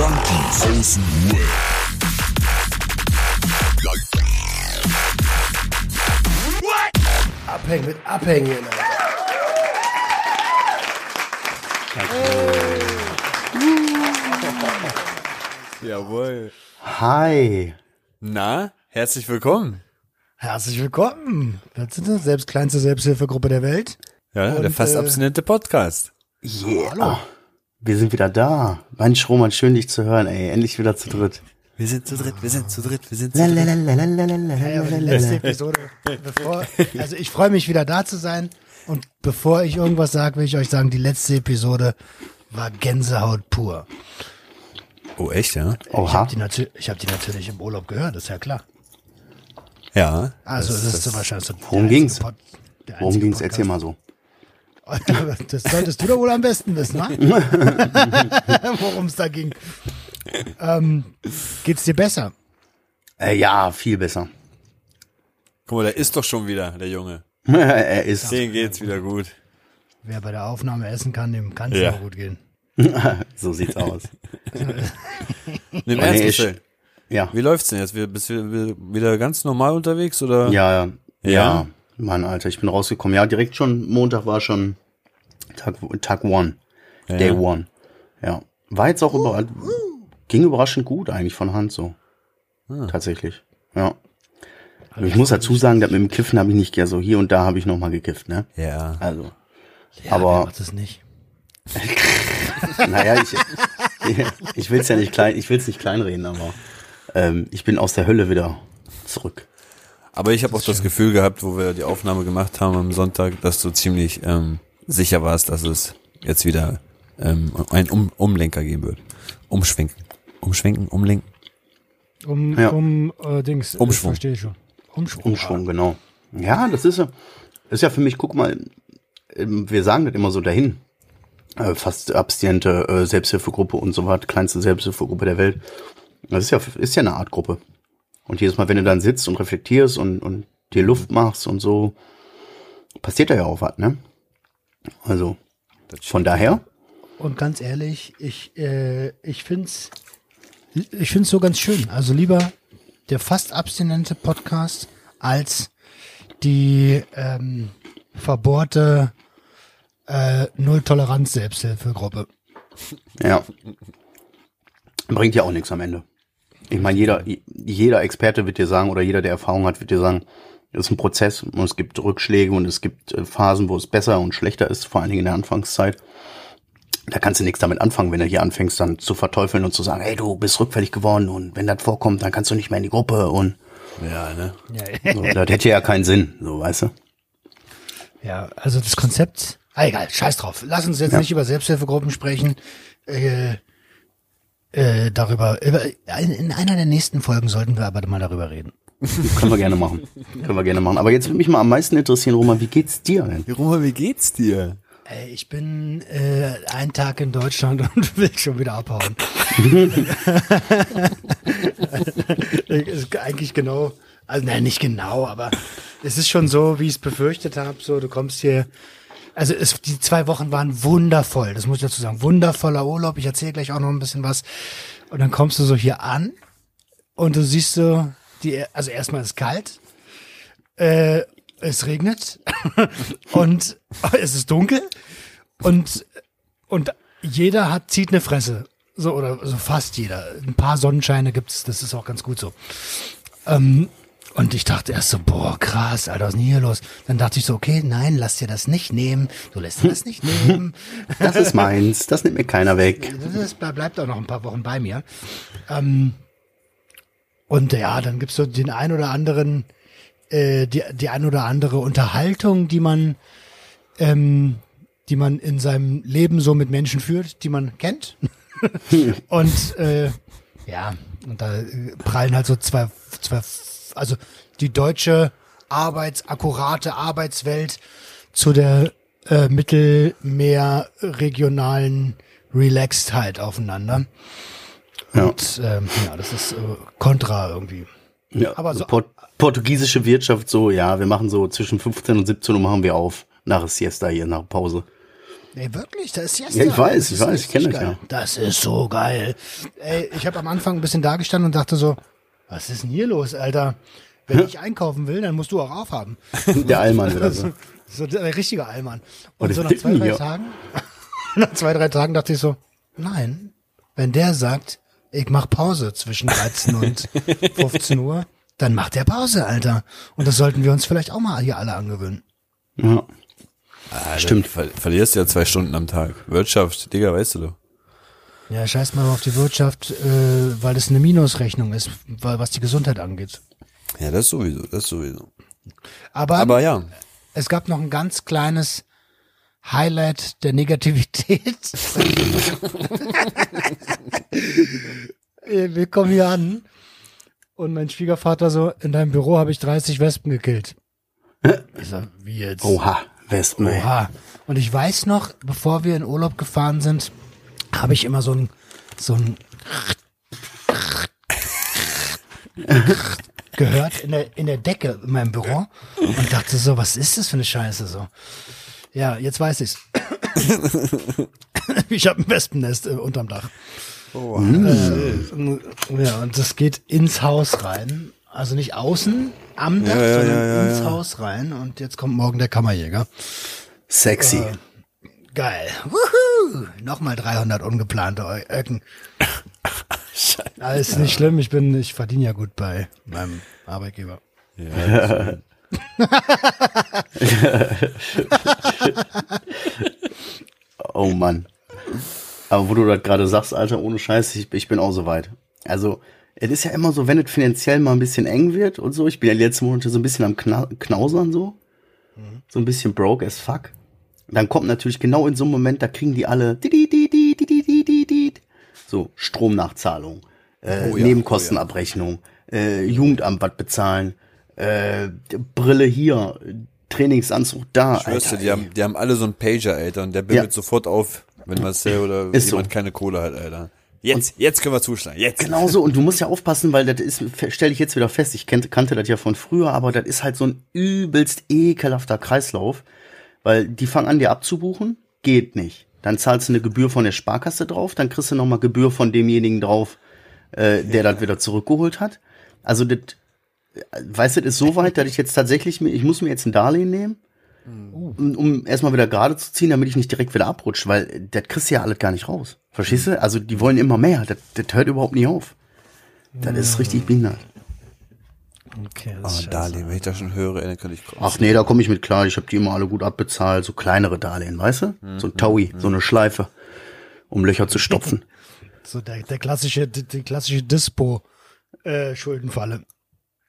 Junkies aus dem Web. Abhängen mit Abhängen. Jawohl. Hi. Na, herzlich willkommen. Herzlich willkommen. Das ist die selbst kleinste Selbsthilfegruppe der Welt. Ja, der Und, fast äh, abstinente Podcast. Yeah. Hallo. Wir sind wieder da. Mensch, Roman, schön dich zu hören, ey. Endlich wieder zu dritt. Wir sind zu dritt, wir sind zu dritt, wir sind zu dritt. Ja, aber die letzte Episode. Bevor, also ich freue mich wieder da zu sein. Und bevor ich irgendwas sage, will ich euch sagen, die letzte Episode war Gänsehaut pur. Oh, echt, ja? Ich Oha. habe die, ich hab die natürlich im Urlaub gehört, ist ja klar. Ja. Also das, ist so wahrscheinlich so Worum der ging's? Pod- der Worum einzige ging's? Erzähl mal so. Das solltest du doch wohl am besten wissen, wa? Worum es da ging. Ähm, geht's dir besser? Äh, ja, viel besser. Guck mal, der ist doch schon wieder, der Junge. er ist. Dem geht's wieder gut. Wer bei der Aufnahme essen kann, dem kann es Ja. gut gehen. so sieht's aus. Nimm ernst, nee. Ja. Wie läuft's denn jetzt? Wir- Bist du wieder ganz normal unterwegs oder? Ja, ja. Ja? Ja. Mann, Alter, ich bin rausgekommen. Ja, direkt schon, Montag war schon Tag, Tag one. Ja. Day one. Ja. War jetzt auch überall, ging überraschend gut eigentlich von Hand so. Ah. Tatsächlich. Ja. Aber ich muss dazu sagen, dass mit dem Kiffen habe ich nicht gern so hier und da habe ich noch mal gekifft, ne? Ja. Also. Ja, Aber- macht das nicht. Naja, ich, ich will es ja nicht klein, ich will es nicht kleinreden, aber ähm, ich bin aus der Hölle wieder zurück. Aber ich habe auch das Gefühl gehabt, wo wir die Aufnahme gemacht haben am Sonntag, dass du ziemlich ähm, sicher warst, dass es jetzt wieder ähm, einen um Umlenker geben wird. Umschwenken. Umschwenken, umlenken. Um, Ja. um äh, Dings. Umschwung. Ich verstehe schon. Umschwung. Umschwung, genau. Ja, das ist ja, ist ja für mich, guck mal, ähm, wir sagen das immer so dahin. Äh, fast abstinente äh, Selbsthilfegruppe und so was, kleinste Selbsthilfegruppe der Welt. Das ist ja, ist ja eine Art Gruppe. Und jedes Mal, wenn du dann sitzt und reflektierst und, und dir Luft machst und so, passiert da ja auch was, ne? Also, von daher, Und ganz ehrlich, ich, äh, ich find's, ich find's so ganz schön. Also lieber der fast abstinente Podcast als die ähm, verbohrte äh, Null-Toleranz-Selbsthilfegruppe. Ja. Bringt ja auch nichts am Ende. Ich meine, jeder, jeder Experte wird dir sagen, oder jeder, der Erfahrung hat, wird dir sagen, das ist ein Prozess und es gibt Rückschläge und es gibt äh, Phasen, wo es besser und schlechter ist, vor allen Dingen in der Anfangszeit. Da kannst du nichts damit anfangen, wenn du hier anfängst, dann zu verteufeln und zu sagen, hey, du bist rückfällig geworden und wenn das vorkommt, dann kannst du nicht mehr in die Gruppe und Ja, ne? Ja, so, das hätte ja keinen Sinn, so, weißt du? ja, also das Konzept, ah, egal, scheiß drauf. Lass uns jetzt Ja. nicht über Selbsthilfegruppen sprechen. Äh, äh, darüber, über, in, in einer der nächsten Folgen sollten wir aber mal darüber reden. Können wir gerne machen. Können wir gerne machen. Aber jetzt würde mich mal am meisten interessieren, Roman, wie geht's dir denn? Roma, wie geht's dir? Ey, ich bin äh, einen Tag in Deutschland und will schon wieder abhauen. ist eigentlich genau, also nein, nicht genau, aber es ist schon so, wie ich es befürchtet habe. So, du kommst hier, also es, die zwei Wochen waren wundervoll, das muss ich dazu sagen, wundervoller Urlaub. Ich erzähle gleich auch noch ein bisschen was. Und dann kommst du so hier an und du siehst so, die, also erstmal ist es kalt, äh, es regnet und es ist dunkel und und jeder hat zieht eine Fresse so oder so fast jeder ein paar Sonnenscheine gibt's das ist auch ganz gut so ähm, und ich dachte erst so boah krass Alter was ist denn hier los dann dachte ich so okay nein lass dir das nicht nehmen du lässt dir das nicht nehmen Das ist meins, das nimmt mir keiner weg. das ble- bleibt auch noch ein paar Wochen bei mir. Ähm, und ja, dann gibt's so den ein oder anderen, äh, die, die ein oder andere Unterhaltung, die man, ähm, die man in seinem Leben so mit Menschen führt, die man kennt. und äh, ja, und da äh, prallen halt so zwei, zwei, also die deutsche arbeitsakkurate Arbeitswelt zu der äh, Mittelmeer regionalen Relaxedheit aufeinander. Ja. Und ähm, ja, das ist äh, kontra irgendwie. Ja, Aber so- Port portugiesische Wirtschaft so, ja, wir machen so zwischen 15 und 17 Uhr machen wir auf nach Siesta hier, nach Pause. Nee, wirklich, da ist Siesta. Ja, ich weiß, ich weiß, ich richtig kenn das ja. Das ist so geil. Ey, ich habe am Anfang ein bisschen da gestanden und dachte so, was ist denn hier los, Alter? Wenn ich einkaufen will, dann musst du auch aufhaben. Der Allmann wieder so. So der richtige Allmann. Und so nach zwei, drei hier. Tagen, nach zwei, drei Tagen dachte ich so, nein, wenn der sagt, ich mach Pause zwischen 13 und 15 Uhr, dann macht der Pause, Alter. Und das sollten wir uns vielleicht auch mal hier alle angewöhnen. Ja. Stimmt. Ver verlierst ja zwei Stunden am Tag. Wirtschaft, Digga, weißt du doch. Ja, scheiß mal auf die Wirtschaft, äh, weil es eine Minusrechnung ist, weil, was die Gesundheit angeht. Ja, das sowieso, das sowieso. Aber, Aber ja, es gab noch ein ganz kleines Highlight der Negativität. Äh, Wir kommen hier an und mein Schwiegervater so, in deinem Büro habe ich 30 Wespen gekillt. Ich sag, wie jetzt? Oha, Wespen. Oha. Und ich weiß noch, bevor wir in Urlaub gefahren sind, habe ich immer so ein, so ein gehört in der, in der Decke in meinem Büro und dachte so, was ist das für eine Scheiße so? Ja, jetzt weiß ich's. ich habe ein Wespennest äh, unterm Dach. Äh, ja, und das geht ins Haus rein. Also nicht außen am Dach, ja, sondern ja, ja, ins ja. Haus rein. Und jetzt kommt morgen der Kammerjäger. Sexy. Geil. Wuhu! Nochmal 300 ungeplante Öcken. Alles nicht schlimm. Ich bin, ich verdiene ja gut bei meinem Arbeitgeber. Oh Mann. Aber wo du das gerade sagst, Alter, ohne Scheiß, ich, ich bin auch so weit. Also, es ist ja immer so, wenn es finanziell mal ein bisschen eng wird und so, ich bin ja letzten Monate so ein bisschen am Kna Knausern so. So ein bisschen broke as fuck dann kommt natürlich genau in so einem Moment, da kriegen die alle so Stromnachzahlung, äh, oh ja, Nebenkostenabrechnung, oh ja. äh, Jugendamt was bezahlen, äh, Brille hier, Trainingsanzug da. Ich schwör's dir, die haben, die haben alle so einen Pager, Alter, und der bimmelt ja. sofort auf, wenn Marcel äh, oder Ist jemand so. keine Kohle hat, Alter. Jetzt, und jetzt können wir zuschlagen. Jetzt. Genau so. Und du musst ja aufpassen, weil das ist, stelle ich jetzt wieder fest, ich kannte, kannte das ja von früher, aber das ist halt so ein übelst ekelhafter Kreislauf weil die fangen an, dir abzubuchen, geht nicht. Dann zahlst du eine Gebühr von der Sparkasse drauf, dann kriegst du nochmal Gebühr von demjenigen drauf, äh, der das wieder zurückgeholt hat. Also das, äh, weißt du, das ist so weit, dass ich jetzt tatsächlich, mir, ich muss mir jetzt ein Darlehen nehmen, um, um erstmal wieder gerade zu ziehen, damit ich nicht direkt wieder abrutsche, weil das kriegst du ja alles gar nicht raus. Verstehst du? Also die wollen immer mehr, das, das hört überhaupt nicht auf. Das ist richtig behindert. Okay, Oh, das ist scheiße. Darlehen, wenn ich das schon höre, dann könnte ich kotzen. Ach nee, da komme ich mit klar. Ich habe die immer alle gut abbezahlt. So kleinere Darlehen, weißt du? So ein Taui, so eine Schleife, um Löcher zu stopfen. So der, der klassische, die, die klassische Dispo äh, Schuldenfalle.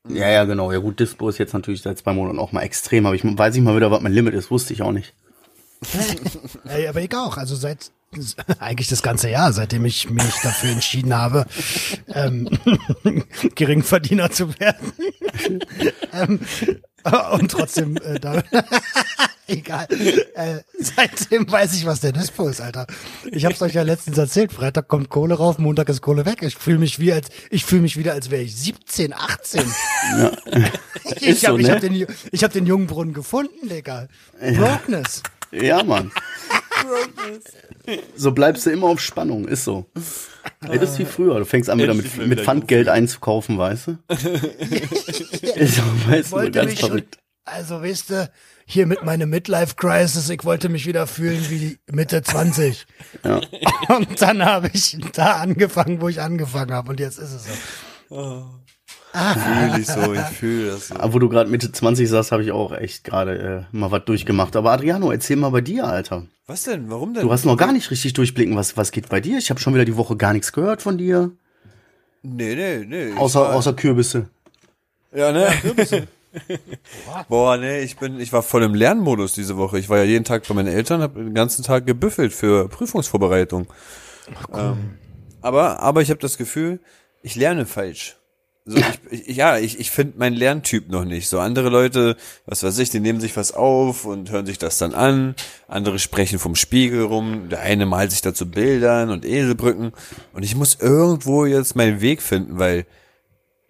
ja, ja, genau. Ja gut, Dispo ist jetzt natürlich seit zwei Monaten auch mal extrem. Aber ich weiß nicht mal wieder, was mein Limit ist. Wusste ich auch nicht. Ey, aber ich auch. Also seit eigentlich das ganze Jahr, seitdem ich mich dafür entschieden habe, ähm, Geringverdiener zu werden. ähm, und trotzdem äh, da, egal. Äh, seitdem weiß ich, was der Dispo ist, Alter. Ich hab's euch ja letztens erzählt. Freitag kommt Kohle rauf, Montag ist Kohle weg. Ich fühle mich wie als ich fühle mich wieder, als wäre ich 17, 18. ich Ist habe so, ich ne? hab den, ich hab den jungen Brunnen gefunden, Digga. Brokenness. Ja, Mann. so bleibst du immer auf Spannung. Ist so. Ey, das ist wie früher. Du fängst an wieder mit, mit Pfandgeld einzukaufen, weißt du? ist du, wollte ganz mich schon, verrückt. also weißt du, hier mit meiner Midlife Crisis, ich wollte mich wieder fühlen wie Mitte 20. Ja. Und dann habe ich da angefangen, wo ich angefangen habe und jetzt ist es so. Fühl ich so, ich fühle das so. Aber wo du gerade Mitte 20 sagst, habe ich auch echt gerade äh, mal was durchgemacht. Aber Adriano, erzähl mal bei dir, Alter. Was denn? Warum denn? Du hast noch gar nicht richtig durchblicken, was, was geht bei dir? Ich habe schon wieder die Woche gar nichts gehört von dir. Nee, nee, nee. Außer, war- außer Kürbisse. Ja, ne? Boah, nee, ich bin, ich war voll im Lernmodus diese Woche. Ich war ja jeden Tag bei meinen Eltern, habe den ganzen Tag gebüffelt für Prüfungsvorbereitung. ähm, aber, aber ich habe das Gefühl, ich lerne falsch. So, ich, ich, ja, ich, ich finde meinen Lerntyp noch nicht. So andere Leute, was weiß ich, die nehmen sich was auf und hören sich das dann an. Andere sprechen vom Spiegel rum. Der eine malt sich dazu Bildern und Eselbrücken. Und ich muss irgendwo jetzt meinen Weg finden, weil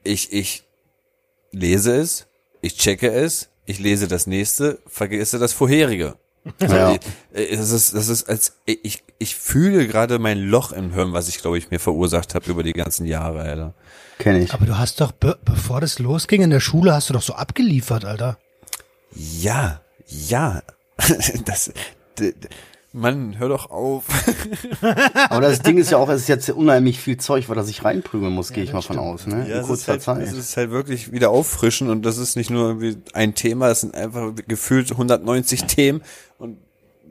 ich, ich lese es, ich checke es, ich lese das nächste, vergesse das vorherige. Ja. Äh, Das ist, das ist als ich, ich fühle gerade mein Loch im Hirn, was ich glaube ich mir verursacht habe über die ganzen Jahre, Alter. Kenne ich. Aber du hast doch, be bevor das losging in der Schule, hast du doch so abgeliefert, Alter. Ja, ja. Das, Mann, hör doch auf. Aber das Ding ist ja auch, es ist jetzt unheimlich viel Zeug, weil das ich reinprügeln muss, gehe ich mal von aus, ne? Ja, In es ist, kurzer halt, Zeit. es ist halt wirklich wieder auffrischen und das ist nicht nur irgendwie ein Thema, es sind einfach gefühlt 190 Themen und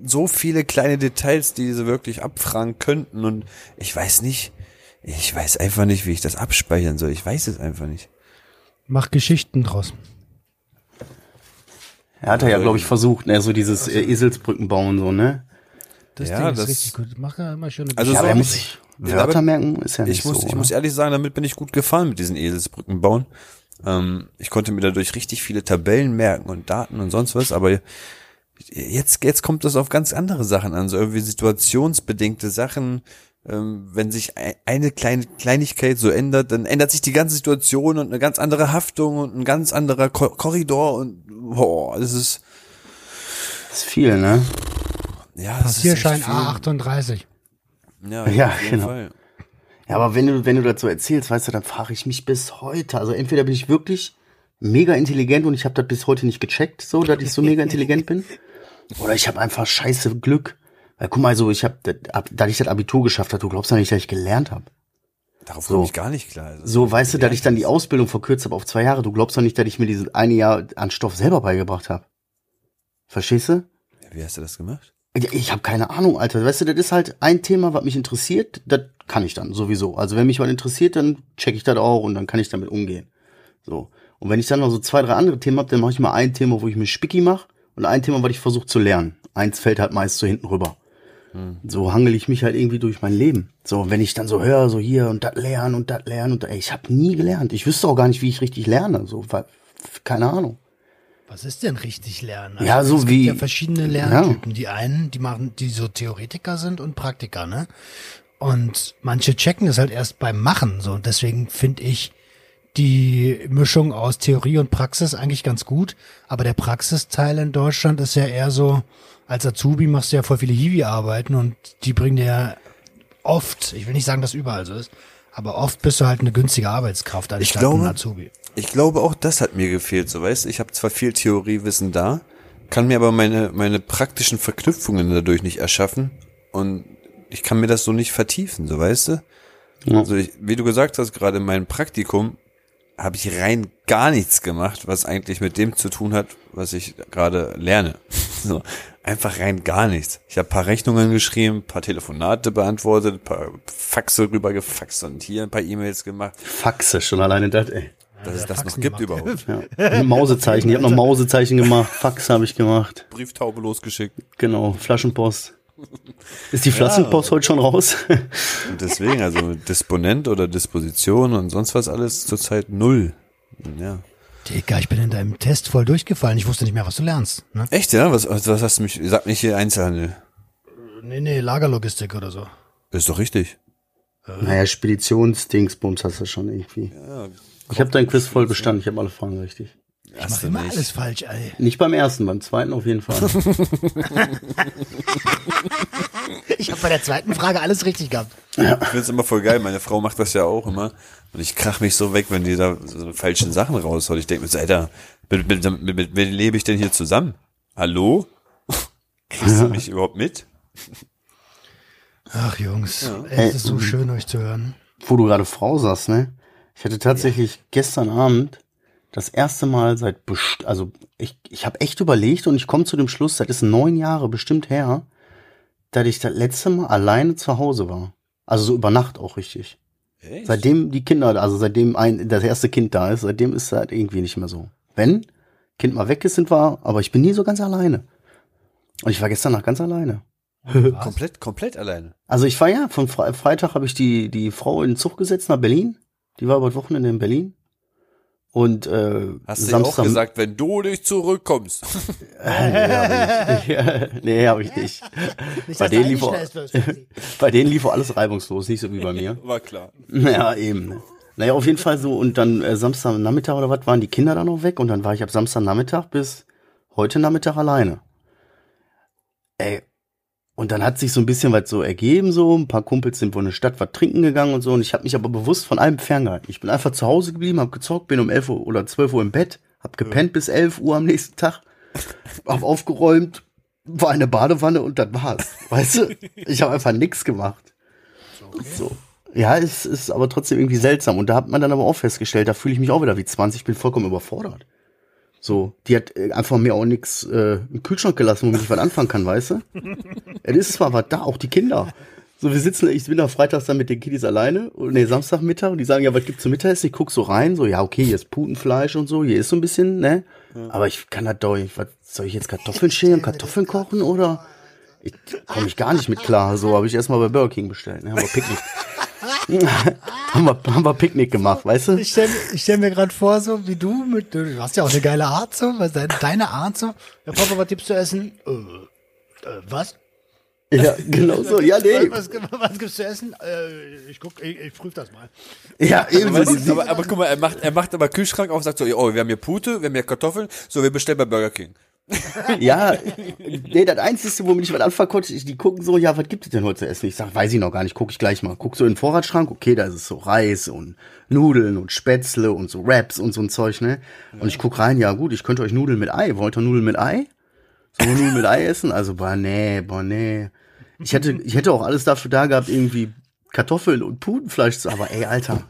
so viele kleine Details, die sie wirklich abfragen könnten und ich weiß nicht, ich weiß einfach nicht, wie ich das abspeichern soll. Ich weiß es einfach nicht. Mach Geschichten draus. Er hat er ja, glaube ich, versucht, ne, so dieses äh, Eselsbrücken bauen, so, ne? Das Ja, Ding ist das- richtig gut. Mach ja immer schöne Also Ja, so muss ich- Ja, Wörter merken, ist ja nicht ich muss, so. ich oder? muss ehrlich sagen, damit bin ich gut gefahren mit diesen Eselsbrücken bauen. Ähm, ich konnte mir dadurch richtig viele Tabellen merken und Daten und sonst was, aber jetzt, jetzt kommt es auf ganz andere Sachen an, so irgendwie situationsbedingte Sachen. Ähm, wenn sich ei- eine kleine Kleinigkeit so ändert, dann ändert sich die ganze Situation und eine ganz andere Haftung und ein ganz anderer Ko Korridor und boah, das ist Das ist viel, ne? ja, das Passierschein ist echt A38. viel. Ja, Ja, auf jeden genau. Fall. Ja, aber wenn du, wenn du dazu erzählst, weißt du, dann frage ich mich bis heute. Also entweder bin ich wirklich mega intelligent und ich habe das bis heute nicht gecheckt, so, dass ich so mega intelligent bin. Oder ich habe einfach scheiße Glück. Weil guck mal, so ich habe, da ich das Abitur geschafft habe, du glaubst ja nicht, dass ich gelernt habe. Darauf So. komme ich gar nicht klar. Also, So, weißt du, dass ich dann die Ausbildung verkürzt habe auf zwei Jahre. Du glaubst doch nicht, dass ich mir dieses eine Jahr an Stoff selber beigebracht habe. Verstehst du? Wie hast du das gemacht? Ja, Ich habe keine Ahnung, Alter. Weißt du, das ist halt ein Thema, was mich interessiert. Das kann ich dann sowieso. Also wenn mich was interessiert, dann check ich das auch und dann kann ich damit umgehen. So. Und wenn ich dann noch so zwei, drei andere Themen habe, dann mache ich mal ein Thema, wo ich mir Spicki mache und ein Thema, was ich versuche zu lernen. Eins fällt halt meist so hinten rüber. So hangel ich mich halt irgendwie durch mein Leben. So, wenn ich dann so höre, so hier und das lernen und das lernen und ey, ich habe nie gelernt. Ich wüsste auch gar nicht, wie ich richtig lerne. So, keine Ahnung. Was ist denn richtig lernen? Also Ja, so es wie- gibt ja verschiedene Lerntypen. Die einen, die machen, die so Theoretiker sind und Praktiker, ne? Und manche checken das halt erst beim Machen, so. Und deswegen finde ich die Mischung aus Theorie und Praxis eigentlich ganz gut. Aber der Praxisteil in Deutschland ist ja eher so, als Azubi machst du ja voll viele Hiwi-Arbeiten und die bringen dir ja oft, ich will nicht sagen, dass überall so ist, aber oft bist du halt eine günstige Arbeitskraft anstatt glaube- ein Azubi. Ich glaube auch, das hat mir gefehlt, so weißt. Ich habe zwar viel Theoriewissen da, kann mir aber meine meine praktischen Verknüpfungen dadurch nicht erschaffen und ich kann mir das so nicht vertiefen, so weißt du. Ja. Also ich, wie du gesagt hast, gerade in meinem Praktikum habe ich rein gar nichts gemacht, was eigentlich mit dem zu tun hat, was ich gerade lerne. So, einfach rein gar nichts. Ich habe paar Rechnungen geschrieben, paar Telefonate beantwortet, paar Faxe rübergefaxt und hier ein paar E-Mails gemacht, Faxe, schon alleine das, ey. dass es das noch Faxen gibt gemacht. überhaupt. Ja. Mausezeichen. Ich habe noch Mausezeichen gemacht. Fax habe ich gemacht. Brieftaube losgeschickt. Genau. Flaschenpost. Ist die Flaschenpost heute schon raus? Und deswegen, also Disponent oder Disposition und sonst was alles zurzeit null. Ja. Digga, ich bin in deinem Test voll durchgefallen. Ich wusste nicht mehr, was du lernst. Ne? Echt, ja? Was, was hast du mich, sag nicht hier Einzelhandel. Nee, nee, Lagerlogistik oder so. Ist doch richtig. naja, Speditionsdingsbums hast du schon irgendwie. Ich habe dein Quiz voll bestanden. Ich habe alle Fragen richtig. Ich mach immer alles falsch, ey. Nicht beim ersten, beim zweiten auf jeden Fall. Ich habe bei der zweiten Frage alles richtig gehabt. Ich find's immer voll geil. Meine Frau macht das ja auch immer. Und ich krach mich so weg, wenn die da so falschen Sachen raushaut. Ich denke mir so, Alter, mit, mit, mit, mit wem lebe ich denn hier zusammen? Hallo? Kriegst du mich überhaupt mit? Ach, Jungs, ey, es ist so schön, euch zu hören. Wo du gerade Frau sagst, ne? Ich hatte tatsächlich gestern Abend das erste Mal seit, best also ich, ich habe echt überlegt und ich komme zu dem Schluss, das ist neun Jahre bestimmt her, dass ich das letzte Mal alleine zu Hause war. Also so über Nacht auch richtig. Echt? Seitdem die Kinder, also seitdem ein, das erste Kind da ist, seitdem ist es halt irgendwie nicht mehr so. Wenn Kind mal weg ist, sind wir, aber ich bin nie so ganz alleine. Und ich war gestern Nacht ganz alleine. komplett, komplett alleine. Also ich war ja, von Fre Freitag habe ich die, die Frau in den Zug gesetzt nach Berlin. Die war über das Wochenende in Berlin. Und äh, Hast du auch gesagt, wenn du nicht zurückkommst. ja, nee, habe ich nicht. Bei denen, lief auch, bei denen lief auch alles reibungslos, nicht so wie bei mir. War klar. Ja, eben. Naja, auf jeden Fall so. Und dann äh, Samstagnachmittag oder was, waren die Kinder dann noch weg. Und dann war ich ab Samstagnachmittag bis heute Nachmittag alleine. ey, und dann hat sich so ein bisschen was so ergeben, so ein paar Kumpels sind wohl in der Stadt was trinken gegangen und so. Und ich habe mich aber bewusst von allem ferngehalten. Ich bin einfach zu Hause geblieben, hab gezockt, bin um 11 Uhr oder 12 Uhr im Bett, hab gepennt bis 11 Uhr am nächsten Tag, hab aufgeräumt, war in der Badewanne und das war's. Weißt du? Ich habe einfach nichts gemacht. So. Ja, es ist aber trotzdem irgendwie seltsam. Und da hat man dann aber auch festgestellt, da fühle ich mich auch wieder wie 20, ich bin vollkommen überfordert. So, die hat äh, einfach mir auch nix äh, im Kühlschrank gelassen, womit ich was anfangen kann, weißt du? es ist zwar was da, auch die Kinder. So, wir sitzen, ich bin da freitags dann mit den Kiddies alleine, nee, Samstagmittag, und die sagen, ja, was gibt's zum Mittagessen? Ich guck so rein, so, ja, okay, hier ist Putenfleisch und so, hier ist so ein bisschen, ne? Aber ich kann da doch, was, soll ich jetzt Kartoffeln schälen, Kartoffeln kochen, oder? Ich komme ich gar nicht mit klar. So habe ich erstmal bei Burger King bestellt. Ne? Haben wir Picknick. haben, wir, haben wir Picknick gemacht, weißt du? Ich stelle stell mir gerade vor, so wie du mit, du hast ja auch eine geile Art so, was deine, deine Art so. Ja, Papa, was gibt's zu essen? Äh, äh, was? Ja, genau so. Ja, nee. Was, was, was gibt's zu essen? Äh, ich guck, ich, ich prüfe das mal. Ja, eben du, aber, aber guck mal, er macht, er macht aber Kühlschrank auf und sagt so, oh, wir haben hier Pute, wir haben hier Kartoffeln, so, wir bestellen bei Burger King. Ja, nee, das Einzige, womit ich was anfangen konnte, die gucken so, ja, was gibt es denn heute zu essen? Ich sag, weiß ich noch gar nicht, guck ich gleich mal. Guck so in den Vorratsschrank, okay, da ist es so Reis und Nudeln und Spätzle und so Wraps und so ein Zeug, ne? Und ich guck rein, ja gut, ich könnte euch Nudeln mit Ei. Wollt ihr Nudeln mit Ei? Wir Nudeln mit Ei essen? Also, boah, nee, boah, nee. Ich hätte, ich hätte auch alles dafür da gehabt, irgendwie Kartoffeln und Putenfleisch zu, aber ey, Alter.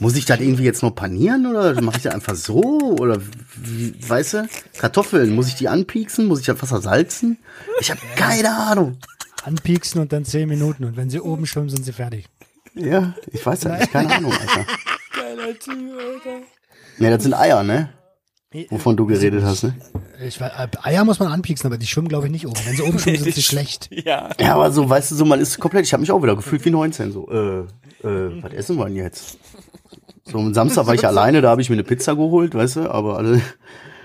Muss ich das irgendwie jetzt noch panieren oder mache ich das einfach so? Oder wie, weißt du? Kartoffeln, muss ich die anpieksen? Muss ich das Wasser salzen? Ich habe keine Ahnung. Anpieksen und dann zehn Minuten und wenn sie oben schwimmen, sind sie fertig. Ja, ich weiß das nicht, keine Ahnung, Alter. Geiler Typ, Alter. Ja, das sind Eier, ne? Wovon du geredet hast, ne? Ich, weiß, Eier muss man anpieksen, aber die schwimmen, glaube ich, nicht oben. Wenn sie oben schwimmen, sind sie schlecht. Ja. Ja, aber so, weißt du, so, man ist komplett, ich habe mich auch wieder gefühlt wie 19, so, äh, äh, was essen wir denn jetzt? So, am Samstag war ich alleine, da habe ich mir eine Pizza geholt, weißt du, aber alle,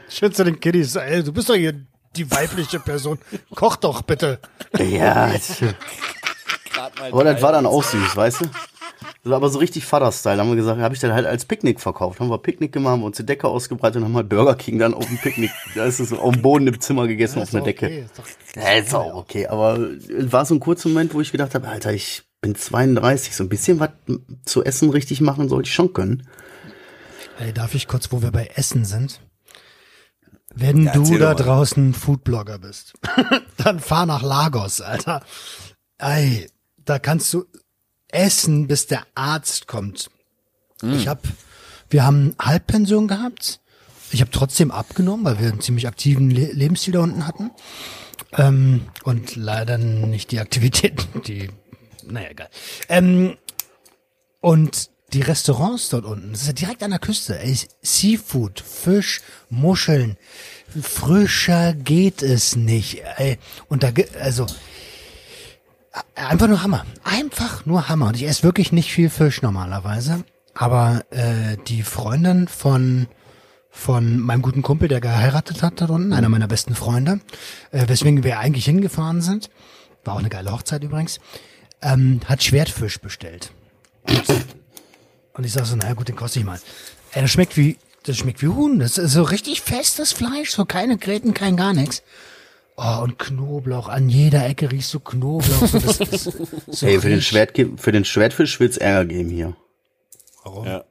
Schön zu den Kiddies. Ey, du bist doch hier die weibliche Person. Koch doch bitte. ja, aber das war dann auch süß, weißt du? Das war aber so richtig Vater-Style. Haben wir gesagt, habe ich dann halt als Picknick verkauft. Haben wir Picknick gemacht, haben uns die Decke ausgebreitet und haben halt Burger King dann auf dem Picknick, da ist es so auf dem Boden im Zimmer gegessen, auf Ist einer doch Decke. okay, ist doch- Ja, ist auch okay, aber es war so ein kurzer Moment, wo ich gedacht habe, Alter, ich bin 32, so ein bisschen was zu essen richtig machen sollte ich schon können. Ey, darf ich kurz, wo wir bei Essen sind? Wenn Ja, du da mal. draußen Foodblogger bist, dann fahr nach Lagos, Alter. Ey, da kannst du essen, bis der Arzt kommt. Ich hab, wir haben Halbpension gehabt. Ich habe trotzdem abgenommen, weil wir einen ziemlich aktiven Le Lebensstil da unten hatten. Ähm, und leider nicht die Aktivitäten, die, naja, egal. Ähm, und die Restaurants dort unten, das ist ja direkt an der Küste, ey, Seafood, Fisch, Muscheln, frischer geht es nicht, ey. Und da, also, einfach nur Hammer. Einfach nur Hammer. Und ich esse wirklich nicht viel Fisch normalerweise. Aber äh, die Freundin von von meinem guten Kumpel, der geheiratet hat da unten, einer meiner besten Freunde, äh, weswegen wir eigentlich hingefahren sind, war auch eine geile Hochzeit übrigens, ähm, hat Schwertfisch bestellt. Und ich sag so, naja gut, den koste ich mal. Ey, das schmeckt wie, das schmeckt wie Huhn. Das ist so richtig festes Fleisch, so keine Gräten, kein gar nichts. Oh, und Knoblauch, an jeder Ecke riechst du Knoblauch. So, das ist so Ey, für den, Schwert, für den Schwertfisch wird's Ärger geben hier. Ja.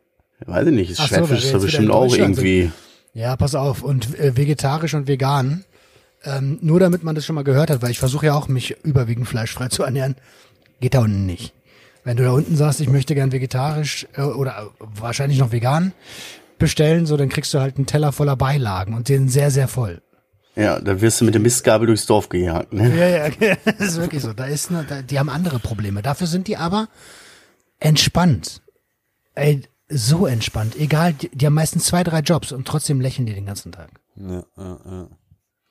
Weiß ich nicht, das Ach so, Schwertfisch wir ist doch bestimmt auch sind. irgendwie. Ja, pass auf. Und äh, vegetarisch und vegan. Ähm, nur damit man das schon mal gehört hat, weil ich versuche ja auch, mich überwiegend fleischfrei zu ernähren. Geht da unten nicht. Wenn du da unten sagst, ich möchte gern vegetarisch äh, oder wahrscheinlich noch vegan bestellen, so dann kriegst du halt einen Teller voller Beilagen und den sehr, sehr voll. Ja, da wirst du mit der Mistgabel durchs Dorf gejagt, ne? Ja, ja, das ist wirklich so. Da ist eine, da, die haben andere Probleme. Dafür sind die aber entspannt. Ey, so entspannt. Egal, die, die haben meistens zwei, drei Jobs und trotzdem lächeln die den ganzen Tag. Ja, ja, ja.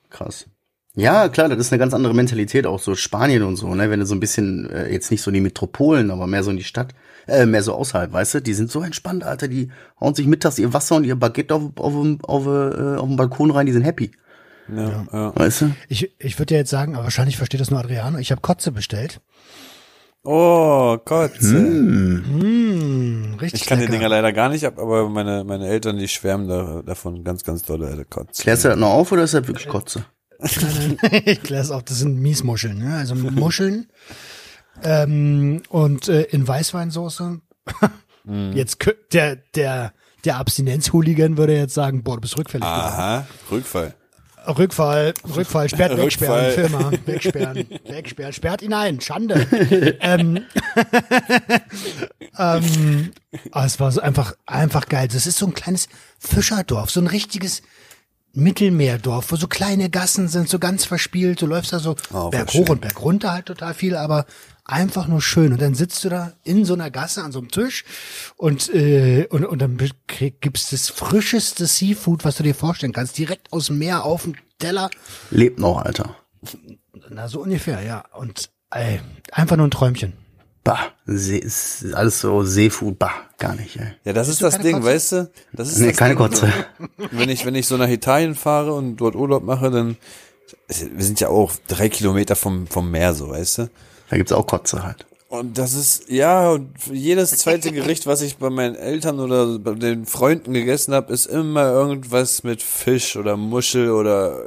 Krass. Ja, klar, das ist eine ganz andere Mentalität, auch so Spanien und so, ne? Wenn du so ein bisschen, äh, jetzt nicht so in die Metropolen, aber mehr so in die Stadt, äh, mehr so außerhalb, weißt du, die sind so entspannt, Alter, die hauen sich mittags ihr Wasser und ihr Baguette auf, auf, auf, äh, auf den Balkon rein, die sind happy. ja, ja. Weißt du? Ich, ich würde ja jetzt sagen, aber wahrscheinlich versteht das nur Adriano. Ich habe Kotze bestellt. Oh, Gott. Mmh, richtig Ich kann die lecker. Dinger leider gar nicht ab, aber meine, meine Eltern, die schwärmen da, davon ganz, ganz dolle, Alter, Kotz. Klärst du das noch auf oder ist das wirklich Kotze? Ich klär's auch, das sind Miesmuscheln, ne? Also Muscheln ähm, und äh, in Weißweinsoße. Jetzt kö- der der der Abstinenz-Hooligan würde jetzt sagen, boah, du bist rückfällig. Aha, Rückfall. Rückfall, Rückfall, sperrt, wegsperren. Firma, wegsperren, wegsperren, sperrt ihn ein, Schande. ähm, ähm, aber es war so einfach, einfach geil. Das ist so ein kleines Fischerdorf, so ein richtiges Mittelmeerdorf, wo so kleine Gassen sind, so ganz verspielt. Du läufst da so Oh, voll berg schön. hoch und berg runter halt total viel, aber einfach nur schön. Und dann sitzt du da in so einer Gasse an so einem Tisch und, äh, und, und dann gibt's das frischeste Seafood, was du dir vorstellen kannst, direkt aus dem Meer auf dem Teller. Lebt noch, Alter. Na, so ungefähr, ja. Und ey, einfach nur ein Träumchen. Bah, See, ist alles so Seefood, bah, gar nicht, ey. Ja, das ist das Ding, Kotze? weißt du? Das ist Nee, das keine Ding. Kotze. Wenn ich, wenn ich so nach Italien fahre und dort Urlaub mache, dann, wir sind ja auch drei Kilometer vom, vom Meer, so, weißt du? Da gibt's auch Kotze halt. Und das ist, ja, und jedes zweite Gericht, was ich bei meinen Eltern oder bei den Freunden gegessen habe, ist immer irgendwas mit Fisch oder Muschel oder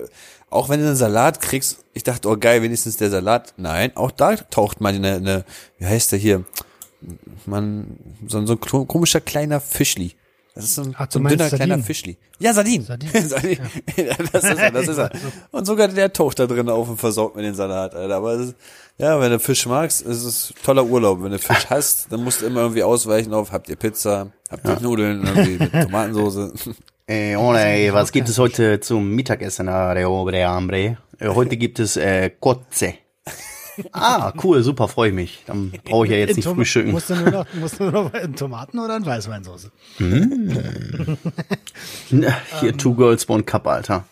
auch wenn du einen Salat kriegst, ich dachte, oh geil, wenigstens der Salat. Nein, auch da taucht mal eine, eine wie heißt der hier? Man, so, ein- so ein komischer kleiner Fischli. Das ist so ein, Ach, so ein dünner kleiner Sardinen? Fischli. Ja, Sardin. Sardinen. Sardin. Ja. das ist er, das ist er. Und sogar der taucht da drin auf und versorgt mir den Salat, Alter. Aber es ist, ja, wenn du Fisch magst, ist es toller Urlaub. Wenn du Fisch hast, dann musst du immer irgendwie ausweichen auf, habt ihr Pizza, habt ihr Nudeln irgendwie mit Tomatensauce. Ey, Ole, was gibt es heute zum Mittagessen, Are Obre Hambre? Äh, Heute gibt es äh, Kotze. Ah, cool, super, freue ich mich. Dann brauche ich ja jetzt In nicht Tom- frühstücken. Musst du nur noch, musst du nur noch in Tomaten oder in Weißweinsauce? Hier, Two Girls, One Cup, Alter.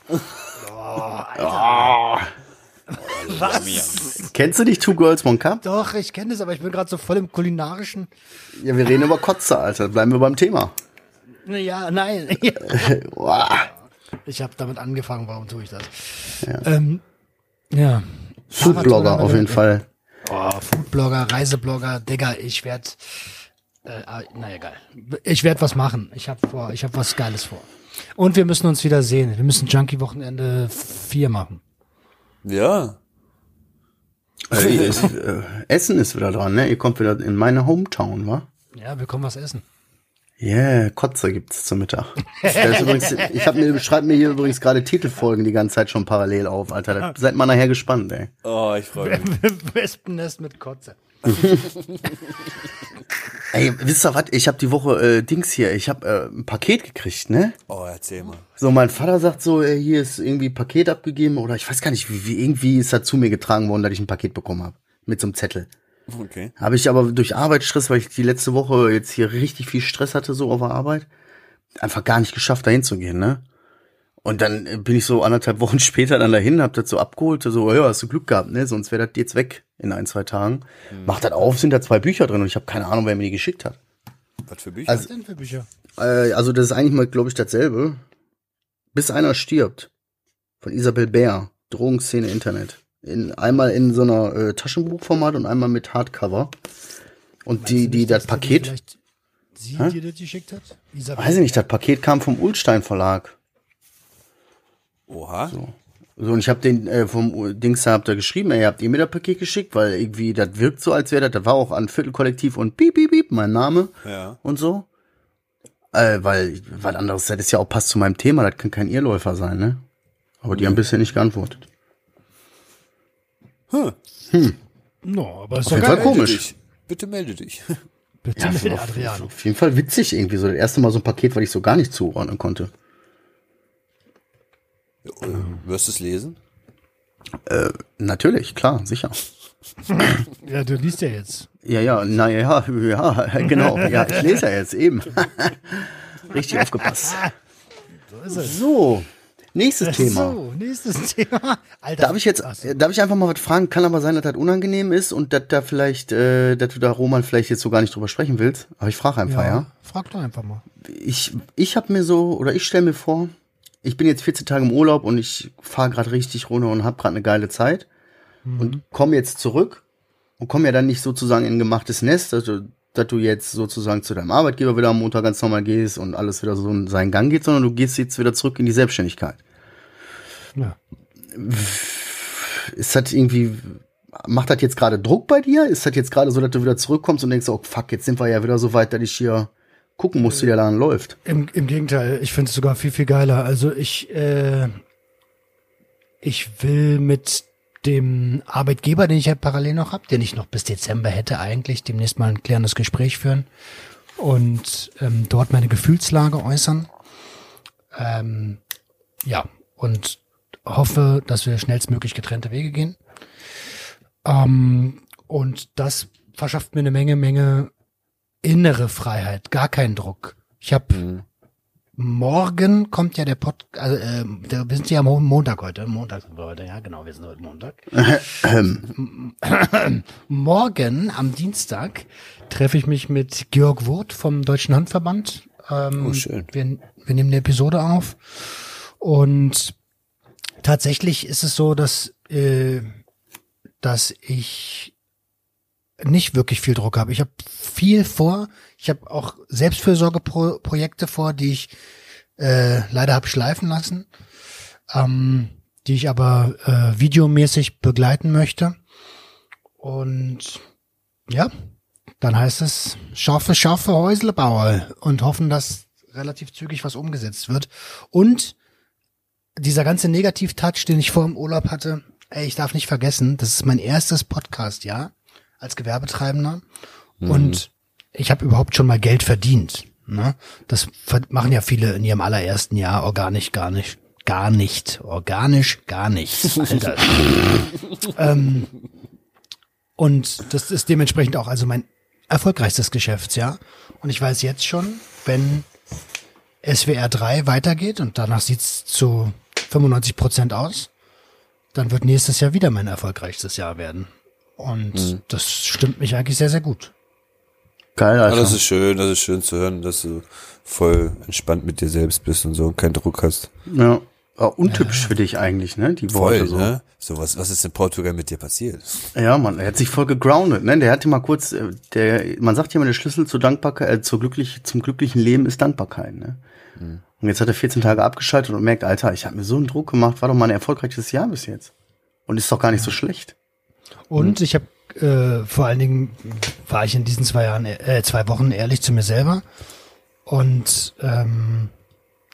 Was? Kennst du dich Two Girls, One Cup? Doch, ich kenne das, aber ich bin gerade so voll im kulinarischen. Ja, wir reden über Kotze, Alter. Bleiben wir beim Thema. Ja, nein. Ich habe damit angefangen, warum tue ich das? Ja. Ähm, ja. Foodblogger auf jeden Fall. Oh, Foodblogger, Reiseblogger, Digga, ich werd, äh, ah, na egal. Ich werd was machen. Ich habe vor, ich habe was Geiles vor. Und wir müssen uns wieder sehen. Wir müssen Junkie-Wochenende 4 machen. Ja. Äh, ist, äh, Essen ist wieder dran, ne? Ihr kommt wieder in meine Hometown, wa? Ja, wir kommen was essen. Yeah, Kotze gibt's zum Mittag. Übrigens, ich hab mir, schreib mir hier übrigens gerade Titelfolgen die ganze Zeit schon parallel auf, Alter. Da seid mal nachher gespannt, ey. Oh, ich freue mich. Wespennest mit Kotze. Ey, wisst ihr was? Ich habe die Woche äh, Dings hier, ich habe äh, ein Paket gekriegt, ne? Oh, erzähl mal. So, mein Vater sagt so, äh, hier ist irgendwie ein Paket abgegeben oder ich weiß gar nicht, wie, wie irgendwie ist er zu mir getragen worden, dass ich ein Paket bekommen habe mit so einem Zettel. Okay. Habe ich aber durch Arbeitsstress, weil ich die letzte Woche jetzt hier richtig viel Stress hatte, so auf der Arbeit, einfach gar nicht geschafft, dahin zu gehen, ne? Und dann äh, bin ich so anderthalb Wochen später dann dahin, hab das so abgeholt, so, ja, hast du Glück gehabt, ne? Sonst wäre das jetzt weg in ein, zwei Tagen. Mach das auf, sind da zwei Bücher drin und ich habe keine Ahnung, wer mir die geschickt hat. Was für Bücher? Also- Was denn für Bücher? Äh, also das ist eigentlich mal, glaube ich, dasselbe. Bis einer stirbt. Von Isabel Bär. Drogenszene Internet. In, einmal in so einer äh, Taschenbuchformat und einmal mit Hardcover. Und die, die, das Paket, Vielleicht sie dir das geschickt hat? Isabel? weiß ich nicht, das Paket kam vom Ulstein Verlag. Oha. So, und ich habe den äh, vom Dings da habt ihr geschrieben, ey, habt ihr mir das Paket geschickt, weil irgendwie das wirkt so, als wäre das, das war auch an Viertelkollektiv und piep, piep, piep, mein Name Ja. und so. Äh, weil, was anderes, das ist ja auch passt zu meinem Thema, das kann kein Irrläufer sein, ne? Aber die haben bisher nicht geantwortet. No, aber ist jeden doch Fall komisch. Dich. Bitte melde dich. Bitte Ja, melde auf, Adriano. auf jeden Fall witzig irgendwie, so das erste Mal so ein Paket, was ich so gar nicht zuordnen konnte. Wirst du es lesen? Natürlich, klar, sicher. Ja, du liest ja jetzt. Ja, ja, na ja, ja, genau. Ja, ich lese ja jetzt eben. Richtig aufgepasst. So ist es. So, nächstes Thema. So, nächstes Thema. Alter. Darf ich jetzt, so. äh, darf ich einfach mal was fragen? Kann aber sein, dass das unangenehm ist und dass da vielleicht, äh, dass du da Roman vielleicht jetzt so gar nicht drüber sprechen willst. Aber ich frage einfach, ja. Frag doch einfach mal. Ich, ich habe mir so, oder ich stelle mir vor, ich bin jetzt 14 Tage im Urlaub und ich fahre gerade richtig runter und habe gerade eine geile Zeit und komme jetzt zurück und komme ja dann nicht sozusagen in ein gemachtes Nest, dass du, dass du jetzt sozusagen zu deinem Arbeitgeber wieder am Montag ganz normal gehst und alles wieder so in seinen Gang geht, sondern du gehst jetzt wieder zurück in die Selbstständigkeit. Ja. ist das irgendwie, macht das jetzt gerade Druck bei dir? Ist das jetzt gerade so, dass du wieder zurückkommst und denkst, oh fuck, jetzt sind wir ja wieder so weit, dass ich hier gucken muss, wie der Laden läuft? Im, im Gegenteil, ich finde es sogar viel, viel geiler. Also ich, äh, ich will mit dem Arbeitgeber, den ich ja parallel noch habe, den ich noch bis Dezember hätte eigentlich, demnächst mal ein klärendes Gespräch führen und ähm, dort meine Gefühlslage äußern. Ähm, ja, und hoffe, dass wir schnellstmöglich getrennte Wege gehen. Ähm, und das verschafft mir eine Menge, Menge innere Freiheit, gar keinen Druck. Ich habe Mhm. morgen kommt ja der Pod, also, äh, der, wir sind ja am Montag heute, Montag sind wir heute, ja genau, wir sind heute Montag. Morgen am Dienstag treffe ich mich mit Georg Wurth vom Deutschen Handverband. Ähm, Oh, schön. Wir, wir nehmen eine Episode auf und tatsächlich ist es so, dass äh, dass ich nicht wirklich viel Druck habe. Ich habe viel vor. Ich habe auch Selbstfürsorgeprojekte vor, die ich äh, leider habe schleifen lassen, ähm, die ich aber äh, videomäßig begleiten möchte. Und ja, dann heißt es scharfe, scharfe Häuslebauer und hoffen, dass relativ zügig was umgesetzt wird. Und dieser ganze Negativ-Touch, den ich vor dem Urlaub hatte, ey, ich darf nicht vergessen, das ist mein erstes Podcast-Jahr als Gewerbetreibender. Und ich habe überhaupt schon mal Geld verdient. Ne? Das machen ja viele in ihrem allerersten Jahr organisch gar nicht. Gar nicht. Organisch gar nicht. Alter. ähm, und das ist dementsprechend auch also mein erfolgreichstes Geschäftsjahr. Und ich weiß jetzt schon, wenn SWR 3 weitergeht und danach sieht's zu 95 Prozent aus, dann wird nächstes Jahr wieder mein erfolgreichstes Jahr werden. Und das stimmt mich eigentlich sehr, sehr gut. geil, Ja, Alter. das ist schön, das ist schön zu hören, dass du voll entspannt mit dir selbst bist und so und keinen Druck hast. ja. Ah, untypisch für dich eigentlich, ne? Die Worte Voll, so. ne? So, was, was ist in Portugal mit dir passiert? Ja, Mann, er hat sich voll gegroundet, ne? Der hatte mal kurz, äh, der, man sagt ja immer, der Schlüssel zur Dankbarkeit, äh, zur glücklich, zum glücklichen Leben ist Dankbarkeit, ne? Und jetzt hat er 14 Tage abgeschaltet und merkt, Alter, ich habe mir so einen Druck gemacht, war doch mal ein erfolgreiches Jahr bis jetzt. Und ist doch gar nicht so schlecht. Und ich habe äh, vor allen Dingen war ich in diesen zwei Jahren, äh, zwei Wochen ehrlich zu mir selber. Und ähm,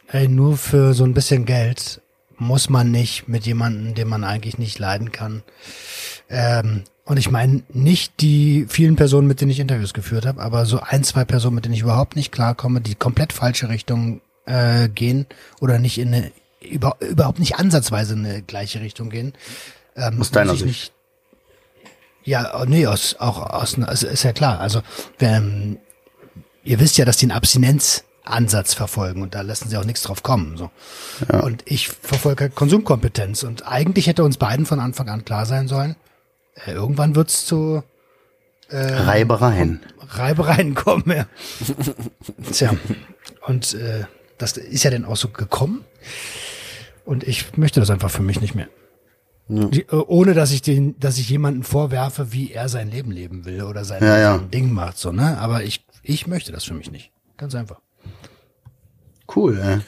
ey, nur für so ein bisschen Geld muss man nicht mit jemandem, den man eigentlich nicht leiden kann. Ähm, und ich meine nicht die vielen Personen, mit denen ich Interviews geführt habe, aber so ein, zwei Personen, mit denen ich überhaupt nicht klarkomme, die komplett falsche Richtung äh, gehen oder nicht in eine über, überhaupt nicht ansatzweise in eine gleiche Richtung gehen. Ähm, Aus deiner Sicht. Nicht, ja, oh, nee, aus, auch aus, also ist ja klar. Also, ähm, ihr wisst ja, dass die einen Abstinenzansatz verfolgen und da lassen sie auch nichts drauf kommen. So. Und ich verfolge halt Konsumkompetenz und eigentlich hätte uns beiden von Anfang an klar sein sollen, äh, irgendwann wird's zu Reibereien. Reibereien kommen. Ja. Tja, und äh, das ist ja dann auch so gekommen. Und ich möchte das einfach für mich nicht mehr. Die, äh, ohne dass ich den, dass ich jemanden vorwerfe, wie er sein Leben leben will oder sein, Ja, ja. Ding macht, so, ne? Aber ich, ich möchte das für mich nicht. Ganz einfach. Cool, ey.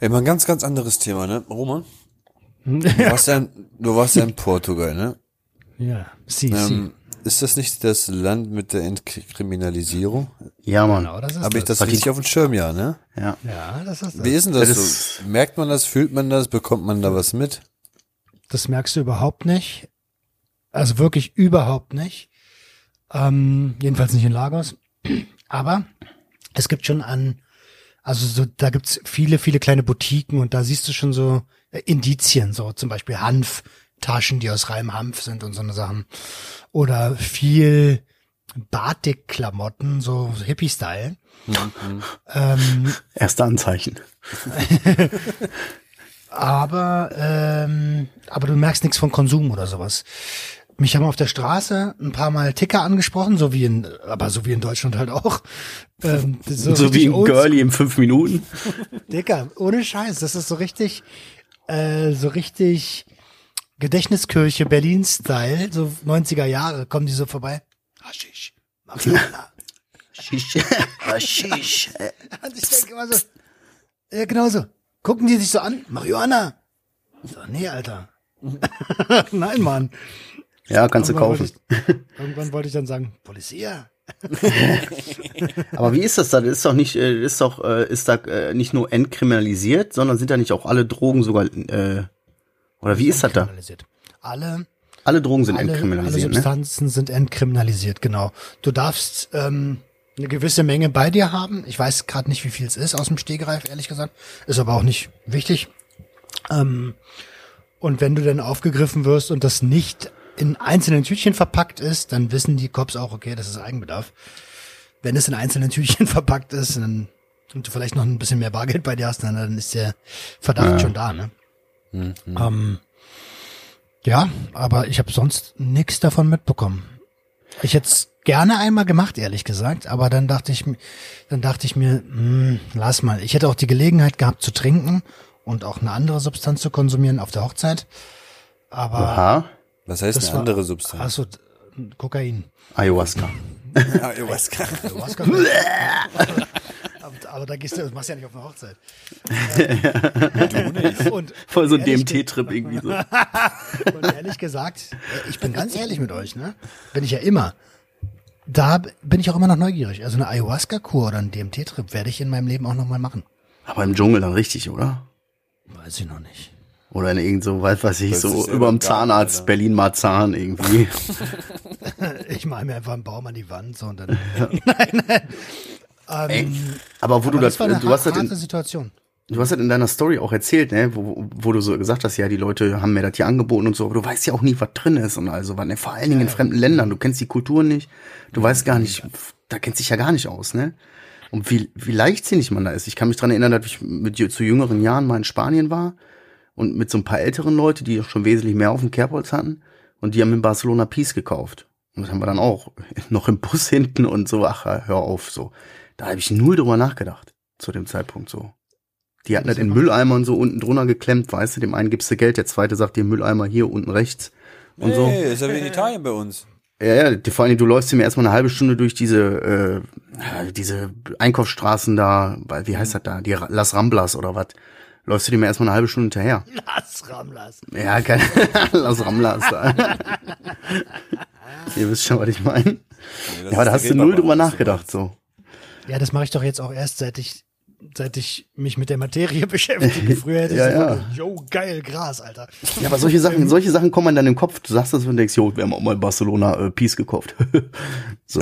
Ey, mal ein ganz, ganz anderes Thema, ne? Roman? Du warst ja in, du warst ja in Portugal, ne? Ja. Sie, Ähm, ist das nicht das Land mit der Entkriminalisierung? Ja, Mann. Genau, das ist Habe ich das richtig auf dem Schirm, ja, ne? Ja. Ja, das ist Wie das. ist denn das, Das so? Merkt man das? Fühlt man das? Bekommt man da was mit? Das merkst du überhaupt nicht. Also wirklich überhaupt nicht. Ähm, jedenfalls nicht in Lagos. Aber es gibt schon an, also so, da gibt's viele, viele kleine Boutiquen und da siehst du schon so äh, Indizien, so zum Beispiel Hanftaschen, die aus reinem Hanf sind und so eine Sachen. Oder viel Batik-Klamotten, so Hippie-Style. ähm, Erste Anzeichen. aber ähm, aber du merkst nichts von Konsum oder sowas. Mich haben auf der Straße ein paar Mal Ticker angesprochen, so wie in, aber so wie in Deutschland halt auch. Ähm, So, richtig wie ein. Girlie in fünf Minuten. Dicker, ohne Scheiß, das ist so richtig, äh, so richtig Gedächtniskirche Berlin-Style, so 90er Jahre, kommen die so vorbei. Haschisch, Marihuana. Shish. Shish. Und ich denke immer so, ja, genau so. Gucken die sich so an, Marihuana. So, nee, Alter. Nein, Mann. Ja, kannst du Irgendwann kaufen. wollte Ich, irgendwann wollte ich dann sagen, Policia. Aber wie ist das da? Das ist doch nicht, äh, ist doch, äh, ist da äh, nicht nur entkriminalisiert, sondern sind da nicht auch alle Drogen sogar, äh, oder wie ist das da? Alle, Alle Drogen sind alle, alle entkriminalisiert, ne? Substanzen sind entkriminalisiert, genau. Du darfst ähm, eine gewisse Menge bei dir haben. Ich weiß gerade nicht, wie viel es ist aus dem Stegreif, ehrlich gesagt. Ist aber auch nicht wichtig. Ähm, und wenn du dann aufgegriffen wirst und das nicht in einzelnen Tütchen verpackt ist, dann wissen die Cops auch, okay, das ist Eigenbedarf. Wenn es in einzelnen Tütchen verpackt ist dann, und du vielleicht noch ein bisschen mehr Bargeld bei dir hast, dann, dann ist der Verdacht schon da, ne? Ähm, ja, aber ich habe sonst nichts davon mitbekommen. Ich hätte es gerne einmal gemacht, ehrlich gesagt, aber dann dachte ich, dann dachte ich mir, hm, lass mal. Ich hätte auch die Gelegenheit gehabt zu trinken und auch eine andere Substanz zu konsumieren auf der Hochzeit. Aber Aha. Was heißt das eine war- andere Substanz? also Kokain. Ayahuasca. Ayahuasca. Ayahuasca. aber, da gehst du, das machst du ja nicht auf einer Hochzeit. Und, Voll so ein DMT-Trip irgendwie so. Und ehrlich gesagt, äh, ich bin ganz ehrlich mit euch, ne? Bin ich ja immer. Da bin ich auch immer noch neugierig. Also eine Ayahuasca-Kur oder ein DMT-Trip werde ich in meinem Leben auch noch mal machen. Aber im Dschungel dann richtig, oder? Weiß ich noch nicht. Oder in irgend so, weiß was ich, Das so selber über dem im Garten, Zahnarzt. Berlin-Marzahn irgendwie. Ich mal mir einfach einen Baum an die Wand so und dann. nein, nein. Ähm, Aber wo du aber das, das eine du hast das in, Situation. Du hast das in deiner Story auch erzählt, ne, wo, wo du so gesagt hast, ja, die Leute haben mir das hier angeboten und so, aber du weißt ja auch nie, was drin ist und also ne, vor allen Dingen in fremden Ländern, du kennst die Kultur nicht, du weißt gar nicht, da kennst dich ja gar nicht aus, ne? Und wie, wie leichtsinnig man da ist. Ich kann mich dran erinnern, dass ich mit zu jüngeren Jahren mal in Spanien war und mit so ein paar älteren Leute, die schon wesentlich mehr auf dem Kerbholz hatten und die haben in Barcelona Peace gekauft. Und das haben wir dann auch noch im Bus hinten und so, ach, hör auf, so. Da habe ich null drüber nachgedacht, zu dem Zeitpunkt so. Die hatten das in Mülleimern so unten drunter geklemmt, weißt du, dem einen gibst du Geld, der zweite sagt dir Mülleimer hier unten rechts und so. Hey, ist ja wie in Italien bei uns. Ja, ja, die- vor allem, du läufst ihm erstmal eine halbe Stunde durch diese, äh, diese Einkaufsstraßen da, weil- wie heißt das da, die Las Ramblas oder was, läufst du dem erstmal eine halbe Stunde hinterher. Lass Ramlas. Ja, kein Las Ramblas. Ihr wisst schon, was ich meine. das Ja, aber da hast du null drüber nachgedacht, so. Ja, das mache ich doch jetzt auch erst, seit ich, seit ich mich mit der Materie beschäftige. Früher hätte ich Ja, so, ja. yo, geil, Gras, Alter. Ja, aber solche Sachen, solche Sachen kommen dann im Kopf. Du sagst das und denkst, jo, wir haben auch mal Barcelona äh, Peace gekauft. so.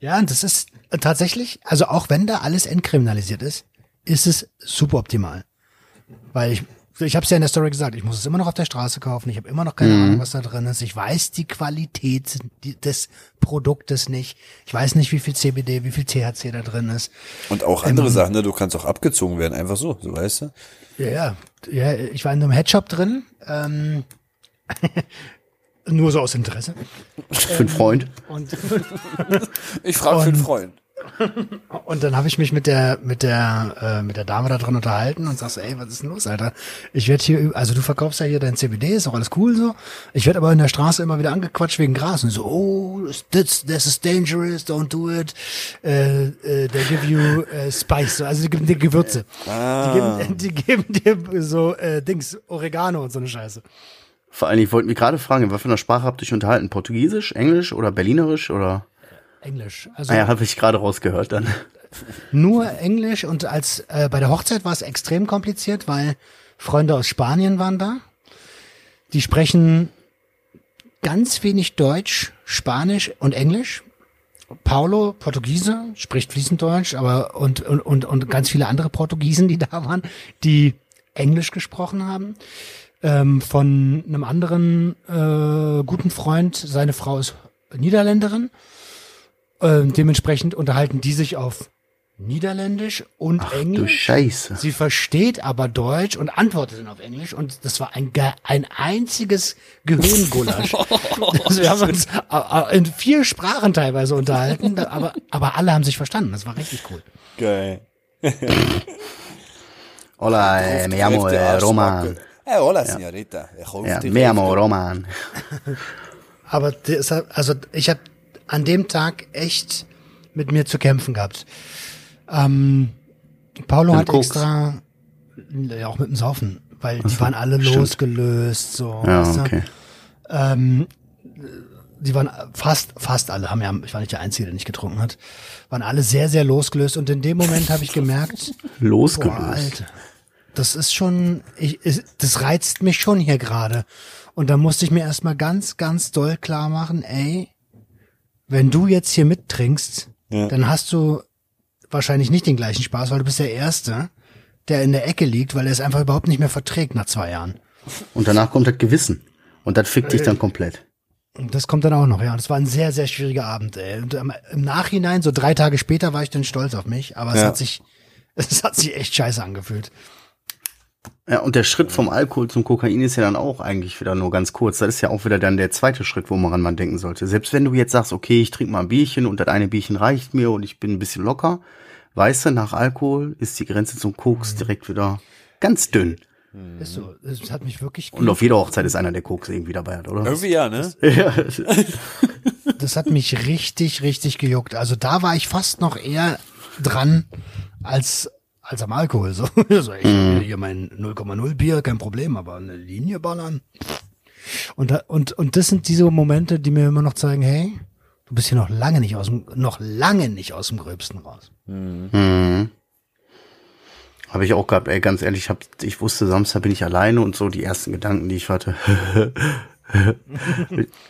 Ja, und das ist äh, tatsächlich, also auch wenn da alles entkriminalisiert ist, ist es super optimal. Weil ich, ich habe es ja in der Story gesagt, ich muss es immer noch auf der Straße kaufen, ich habe immer noch keine Ahnung, was da drin ist. Ich weiß die Qualität des Produktes nicht. Ich weiß nicht, wie viel CBD, wie viel THC da drin ist. Und auch andere Sachen, ne? Du kannst auch abgezogen werden, einfach so, so weißt du? Ja, ja, ja ich war in einem Headshop drin, ähm, nur so aus Interesse. Für einen Freund. Und Ich frage für einen Und- Freund. Und dann habe ich mich mit der mit der äh, mit der Dame da drin unterhalten und sag so, ey, was ist denn los, Alter? Ich werde hier, also du verkaufst ja hier dein CBD, ist auch alles cool so. Ich werde aber in der Straße immer wieder angequatscht wegen Gras und so, oh, this, this is dangerous, don't do it. Äh, äh, they give you äh, Spice, so, also die geben dir Gewürze. Die, geben, die geben dir so äh, Dings, Oregano und so eine Scheiße. Vor allem, ich wollte mich gerade fragen, was für eine Sprache habt ihr euch unterhalten? Portugiesisch, Englisch oder Berlinerisch oder? Englisch. Also Ah ja, habe ich gerade rausgehört dann. nur Englisch und als äh, bei der Hochzeit war es extrem kompliziert, weil Freunde aus Spanien waren da. Die sprechen ganz wenig Deutsch, Spanisch und Englisch. Paulo, Portugiese, spricht fließend Deutsch, aber und, und, und, und ganz viele andere Portugiesen, die da waren, die Englisch gesprochen haben. Ähm, von einem anderen äh, guten Freund, seine Frau ist Niederländerin. Ähm, dementsprechend unterhalten die sich auf Niederländisch und Du Englisch. Scheiße. Sie versteht aber Deutsch und antwortet dann auf Englisch und das war ein, ein einziges Gehirngulasch. also wir haben uns äh, äh, in vier Sprachen teilweise unterhalten, aber, aber alle haben sich verstanden. Das war richtig cool. Geil. Hola, eh, me llamo eh, Roman. Hey, hola, señorita. Ich hoffe, Ja, die me llamo. Roman. Aber deshalb, also ich habe an dem Tag echt mit mir zu kämpfen gehabt. Ähm, Paulo Mit hat Koks. extra, ja auch mit dem Saufen, weil die waren alle stimmt. losgelöst, so. Ja, weißt du? okay. Ähm, die waren fast, fast alle, haben ja, ich war nicht der Einzige, der nicht getrunken hat, waren alle sehr, sehr losgelöst und in dem Moment habe ich gemerkt, boah, Losgelöst. Alter, das ist schon, ich, das reizt mich schon hier gerade. Und da musste ich mir erstmal ganz, ganz doll klar machen, ey, wenn du jetzt hier mittrinkst, Ja. dann hast du wahrscheinlich nicht den gleichen Spaß, weil du bist der Erste, der in der Ecke liegt, weil er es einfach überhaupt nicht mehr verträgt nach zwei Jahren. Und danach kommt das Gewissen. Und das fickt dich dann komplett. Und Das kommt dann auch noch, ja. Und es war ein sehr, sehr schwieriger Abend, ey. Und ähm, im Nachhinein, so drei Tage später, war ich dann stolz auf mich, aber es Ja. hat sich, es hat sich echt scheiße angefühlt. Ja, und der Schritt vom Alkohol zum Kokain ist ja dann auch eigentlich wieder nur ganz kurz. Das ist ja auch wieder dann der zweite Schritt, woran man denken sollte. Selbst wenn du jetzt sagst, okay, ich trinke mal ein Bierchen und das eine Bierchen reicht mir und ich bin ein bisschen locker, weißt du, nach Alkohol ist die Grenze zum Koks direkt wieder ganz dünn. Ist so. Es hat mich wirklich, Und auf jeder Hochzeit ist einer, der Koks irgendwie dabei hat, oder? Irgendwie ja, ne? Ja. das hat mich richtig, richtig gejuckt. Also da war ich fast noch eher dran als, als am Alkohol. So, so ich will hier mein 0,0 Bier, kein Problem, aber eine Linie ballern. Und, und, und das sind diese Momente, die mir immer noch zeigen, hey, du bist hier noch lange nicht aus dem, noch lange nicht aus dem Gröbsten raus. Mhm. Habe ich auch gehabt, ey, ganz ehrlich, ich, hab, ich wusste, Samstag bin ich alleine und so die ersten Gedanken, die ich hatte.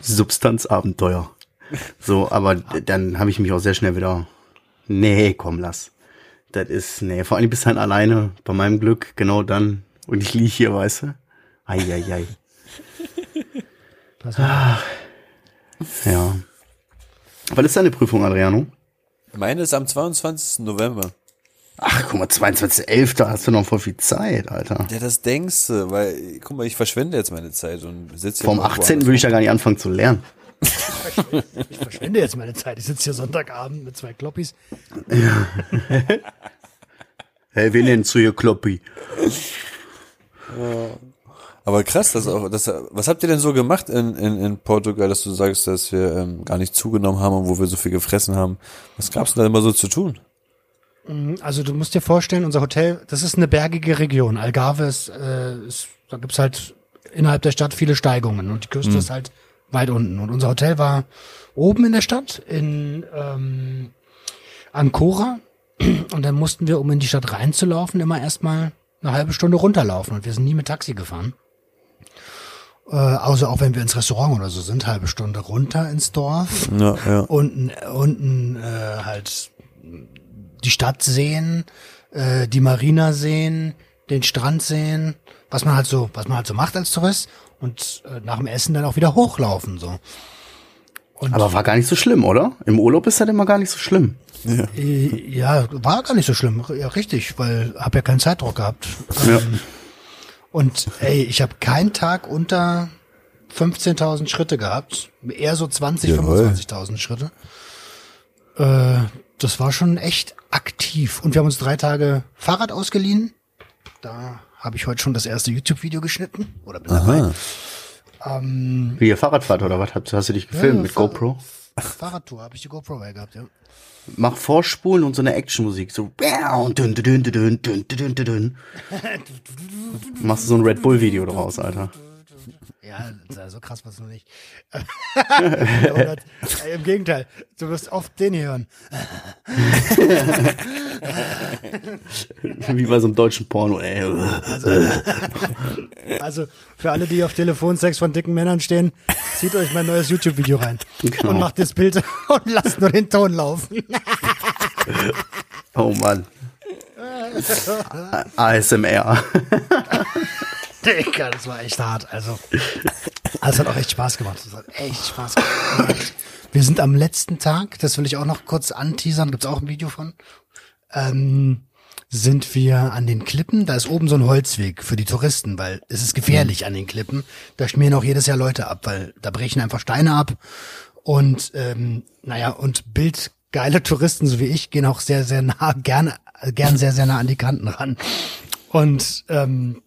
Substanzabenteuer. So, aber d- dann habe ich mich auch sehr schnell wieder, nee, komm, lass. Das ist, nee, vor allem bist du dann alleine, bei meinem Glück, genau dann. Und ich lieg hier, weißt du? Eieiei. Pass mal. Ja. Was ist deine Prüfung, Adriano? Meine ist am 22. November. Ach, guck mal, 22.11., da hast du noch voll viel Zeit, Alter. Ja, das denkst du, weil, guck mal, ich verschwende jetzt meine Zeit und sitze Vom 18. würde ich ja gar nicht anfangen zu lernen. Ich verschwende jetzt meine Zeit. Ich sitze hier Sonntagabend mit zwei Kloppis. Hey, wir nennen zu hier Kloppi. Aber krass, das auch, das, was habt ihr denn so gemacht in, in, in Portugal, dass du sagst, dass wir ähm, gar nicht zugenommen haben und wo wir so viel gefressen haben? Was gab's denn da immer so zu tun? Also du musst dir vorstellen, unser Hotel, das ist eine bergige Region. Algarve ist, äh, ist da gibt's halt innerhalb der Stadt viele Steigungen und die Küste ist halt weit unten. Und unser Hotel war oben in der Stadt, in ähm, Ancora. Und dann mussten wir, um in die Stadt reinzulaufen, immer erstmal eine halbe Stunde runterlaufen. Und wir sind nie mit Taxi gefahren. Äh, außer auch wenn wir ins Restaurant oder so sind, halbe Stunde runter ins Dorf Ja, ja. unten, unten äh, halt die Stadt sehen, äh, die Marina sehen, den Strand sehen, was man halt so, was man halt so macht als Tourist und äh, nach dem Essen dann auch wieder hochlaufen so. Und Aber war gar nicht so schlimm, oder? Im Urlaub ist das immer gar nicht so schlimm. äh, ja, war gar nicht so schlimm, ja richtig, weil hab ja keinen Zeitdruck gehabt. Ja. Und ey, ich habe keinen Tag unter 15.000 Schritte gehabt, eher so 20, Jawohl. 25.000 Schritte. Äh, das war schon echt aktiv. Und wir haben uns drei Tage Fahrrad ausgeliehen. Da habe ich heute schon das erste YouTube-Video geschnitten. Oder bin dabei. Aha. Wie ihr Fahrradfahrt oder was? Hast, hast du dich gefilmt Ja, mit Fahr- GoPro? Fahrradtour habe ich die GoPro bei gehabt, ja. Mach Vorspulen und so eine Actionmusik. So. Machst du so ein Red Bull-Video draus, Alter. Ja, so krass was noch nicht. Oder, ey, Im Gegenteil, du wirst oft den hier hören. Wie bei so einem deutschen Porno, ey. Also für alle, die auf Telefonsex von dicken Männern stehen, zieht euch mein neues YouTube-Video rein Genau. und macht das Bild und lasst nur den Ton laufen. Oh Mann. ASMR. Digga, das war echt hart. Also, es hat auch echt Spaß gemacht. Es hat echt Spaß gemacht. Wir sind am letzten Tag, das will ich auch noch kurz anteasern, gibt's auch ein Video von. Ähm, sind wir an den Klippen, da ist oben so ein Holzweg für die Touristen, weil es ist gefährlich an den Klippen. Da schmieren auch jedes Jahr Leute ab, weil da brechen einfach Steine ab. Und ähm, naja, und bildgeile Touristen, so wie ich, gehen auch sehr, sehr nah, gern, gern sehr, sehr nah an die Kanten ran. Und ähm,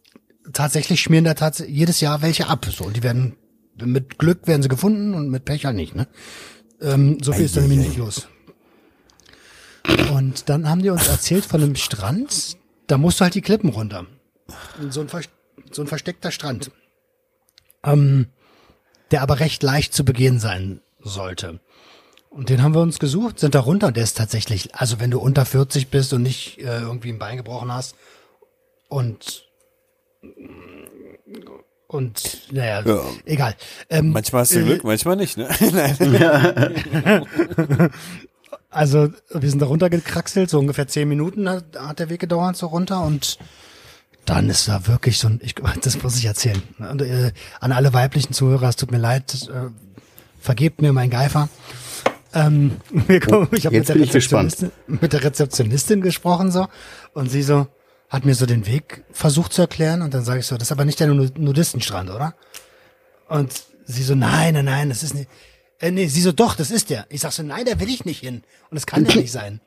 tatsächlich schmieren da tatsächlich jedes Jahr welche ab. So, und die werden mit Glück werden sie gefunden und mit Pech halt nicht. Ne? Ähm, so viel ist dann nämlich nicht los. Und dann haben die uns erzählt von einem Strand, da musst du halt die Klippen runter. Und so ein Ver so ein versteckter Strand, ähm, der aber recht leicht zu begehen sein sollte. Und den haben wir uns gesucht, sind da runter. Der ist tatsächlich, also wenn du unter 40 bist und nicht äh, irgendwie ein Bein gebrochen hast und und naja, Ja. egal. Ähm, Manchmal hast du äh, Glück, manchmal nicht, ne? Nein. Also wir sind da runtergekraxelt, so ungefähr zehn Minuten hat, hat der Weg gedauert, so runter und dann ist da wirklich so ein, ich, das muss ich erzählen. Und, äh, an alle weiblichen Zuhörer, es tut mir leid, äh, vergebt mir mein Geifer. Ähm, wir kommen, ich habe mit, der. Rezeptionistin- mit der Rezeptionistin gesprochen so und sie so hat mir so den Weg versucht zu erklären und dann sage ich so, das ist aber nicht der Nu- Nudistenstrand, oder? Und sie so, nein, nein, nein, das ist nicht. Äh, nee, sie so, doch, das ist der. Ich sag so, nein, da will ich nicht hin. Und das kann ja nicht sein.